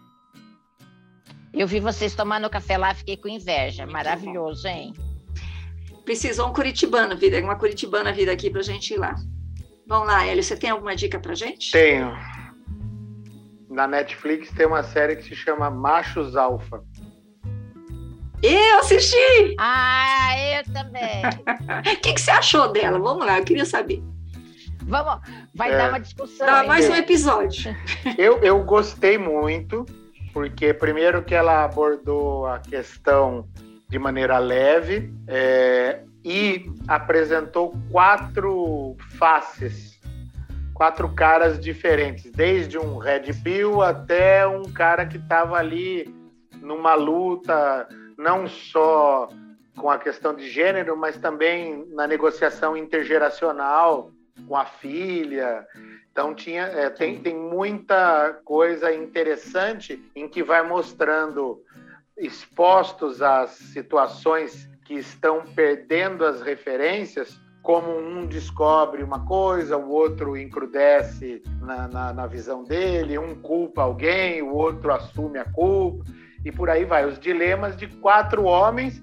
Eu vi vocês tomando café lá, fiquei com inveja.
Muito
Maravilhoso, hein?
Precisou um curitibano vir, uma curitibana vir aqui pra gente ir lá. Vamos lá, Hélio, você tem alguma dica pra gente?
Tenho. Na Netflix tem uma série que se chama Machos Alfa.
Eu assisti!
Ah, eu também.
O <laughs> que, que você achou dela? Vamos lá, eu queria saber.
Vamos, vai
É.
dar uma discussão.
Dá mais um episódio.
Eu, eu gostei muito, porque primeiro que ela abordou a questão de maneira leve é, e apresentou quatro faces, quatro caras diferentes, desde um Red Pill até um cara que estava ali numa luta, não só com a questão de gênero, mas também na negociação intergeracional com a filha. Então tinha, é, tem, tem muita coisa interessante em que vai mostrando expostos às situações que estão perdendo as referências, como um descobre uma coisa, o outro encrudece na, na, na visão dele, um culpa alguém, o outro assume a culpa, e por aí vai. Os dilemas de quatro homens,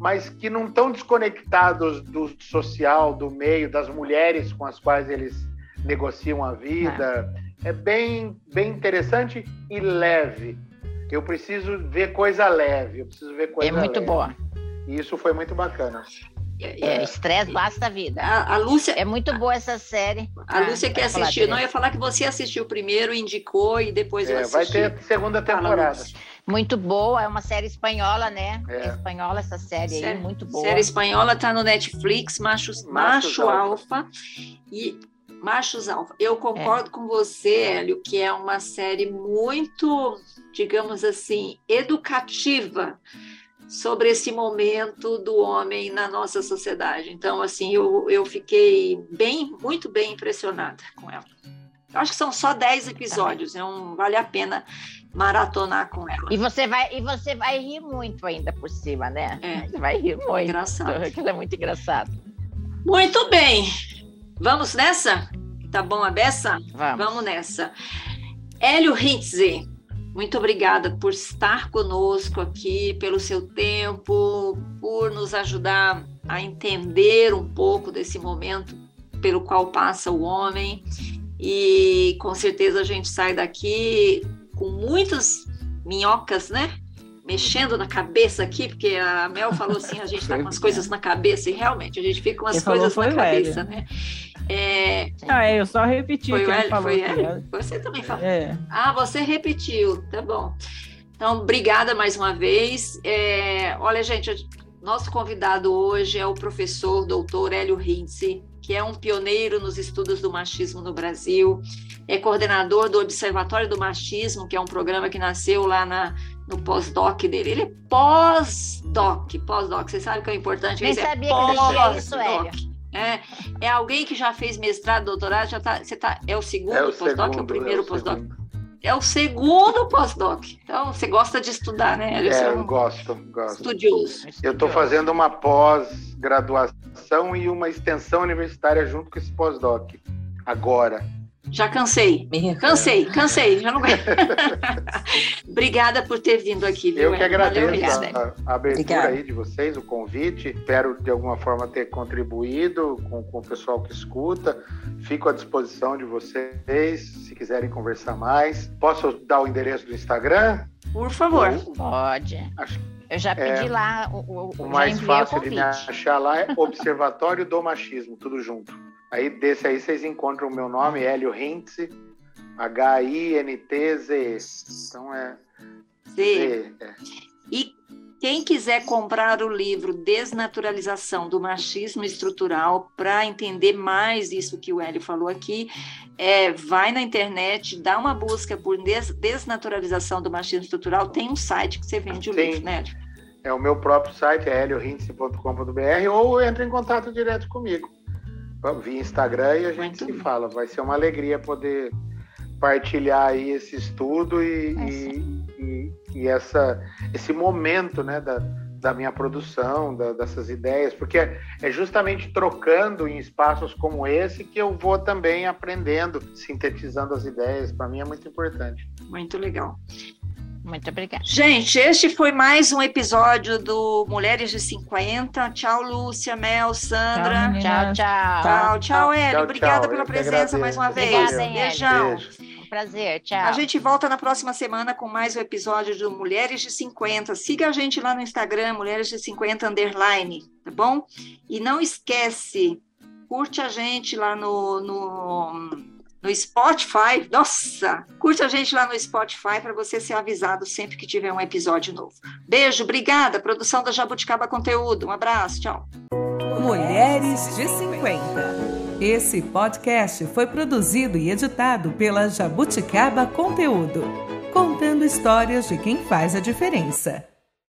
mas que não estão desconectados do social, do meio, das mulheres com as quais eles negociam a vida. É bem, bem interessante e leve. Eu preciso ver coisa leve, eu preciso ver coisa
É muito
leve.
boa.
E isso foi muito bacana.
É, estresse basta a vida.
A, a Lúcia,
É muito boa essa série.
a Lúcia
Ah,
quer
vai falar,
assistir. Não
Tereza.
ia falar que você assistiu primeiro, indicou e depois eu
É,
assisti.
vai ter segunda temporada.
Muito boa, é uma série espanhola, né?
É.
É espanhola essa série
Série-
aí, muito boa.
Série espanhola tá no Netflix, Machos Macho
Alfa.
Alfa e Machos Alfa. Eu concordo com você, Hélio, que é uma série muito, digamos assim, educativa sobre esse momento do homem na nossa sociedade. Então, assim, eu, eu fiquei bem, muito bem impressionada com ela. Eu acho que são só 10 episódios, não vale a pena maratonar com ela.
E você vai, e você vai rir muito ainda por cima, né?
É.
Você vai rir muito.
Engraçado. <laughs>
Aquilo é muito engraçado.
Muito bem. Vamos nessa? Tá bom a beça?
Vamos.
Vamos nessa. Hélio Hintze, muito obrigada por estar conosco aqui, pelo seu tempo, por nos ajudar a entender um pouco desse momento pelo qual passa o homem. E com certeza a gente sai daqui com muitas minhocas, né? Mexendo na cabeça aqui, porque a Mel falou assim: a gente está com as coisas na cabeça, e realmente a gente fica com as
Quem
coisas na cabeça,
Hélio.
né? É,
Ah, é, eu só repeti
foi
que
o Hélio?
falou.
Foi. Hélio? Você também falou.
É.
Ah, você repetiu, tá bom. Então, obrigada mais uma vez. É, olha, gente, nosso convidado hoje é o professor doutor Hélio Rintze, que é um pioneiro nos estudos do machismo no Brasil, é coordenador do Observatório do Machismo, que é um programa que nasceu lá na, no pós-doc dele. Ele é pós-doc, pós-doc. Você sabe que é importante?
Nem
isso? É
sabia que existia isso,
pós-doc. É, é alguém que já fez mestrado, doutorado, já tá, você tá, é o segundo
É
pós-doc, é o
segundo,
primeiro
é
pós-doc? É o segundo pós-doc. Então, você gosta de estudar, né? Você
É,
é
eu
um
gosto, gosto.
estudioso.
Eu estou fazendo uma pós-graduação e uma extensão universitária junto com esse pós-doc. Agora.
Já cansei.
Meu
Cansei, cansei. Já não... <laughs> Obrigada por ter vindo aqui, viu?
Eu que?
Valeu,
agradeço
obrigada.
a, a abertura
Obrigada.
aí de vocês, o convite. Espero de alguma forma ter contribuído com, com o pessoal que escuta. Fico à disposição de vocês, se quiserem conversar mais. Posso dar o endereço do Instagram?
Por favor.
Pode.
Acho-
Eu já
É,
pedi lá, o, o,
O mais
enviei o
fácil de me achar lá é Observatório do Machismo, tudo junto. Aí desse aí vocês encontram o meu nome, Hélio Hintze, H-I-N-T-Z. Então é. Z, é.
E quem quiser comprar o livro Desnaturalização do Machismo Estrutural, para entender mais isso que o Hélio falou aqui, é, vai na internet, dá uma busca por des- Desnaturalização do Machismo Estrutural, tem um site que você vende o
Sim.
livro, né, Hélio?
É o meu próprio site, é heliohintze.com.br, ou entra em contato direto comigo. Via Instagram e a gente
Muito
se
bem.
fala. Vai ser uma alegria poder partilhar aí esse estudo e,
É,
e, e- e essa, esse momento né, da, da minha produção, da- dessas ideias, porque é é justamente trocando em espaços como esse que eu vou também aprendendo, sintetizando as ideias. Para mim é muito importante.
Muito legal.
Muito obrigada.
Gente, este foi mais um episódio do Mulheres de 50. Tchau, Lúcia, Mel, Sandra.
Tchau, tchau.
Tchau, tchau, Hélio. Obrigada
tchau.
pela presença mais uma vez.
Obrigada.
Beijão.
Beijo.
Um prazer, tchau.
A gente volta na próxima semana com mais um episódio do Mulheres de 50. Siga a gente lá no Instagram, Mulheres de 50 Underline, tá bom? E não esquece, curte a gente lá no, no, no Spotify. Nossa! Curte a gente lá no Spotify para você ser avisado sempre que tiver um episódio novo. Beijo, obrigada. Produção da Jabuticaba Conteúdo. Um abraço, tchau.
Mulheres de 50. Esse podcast foi produzido e editado pela Jabuticaba Conteúdo, contando histórias de quem faz a diferença.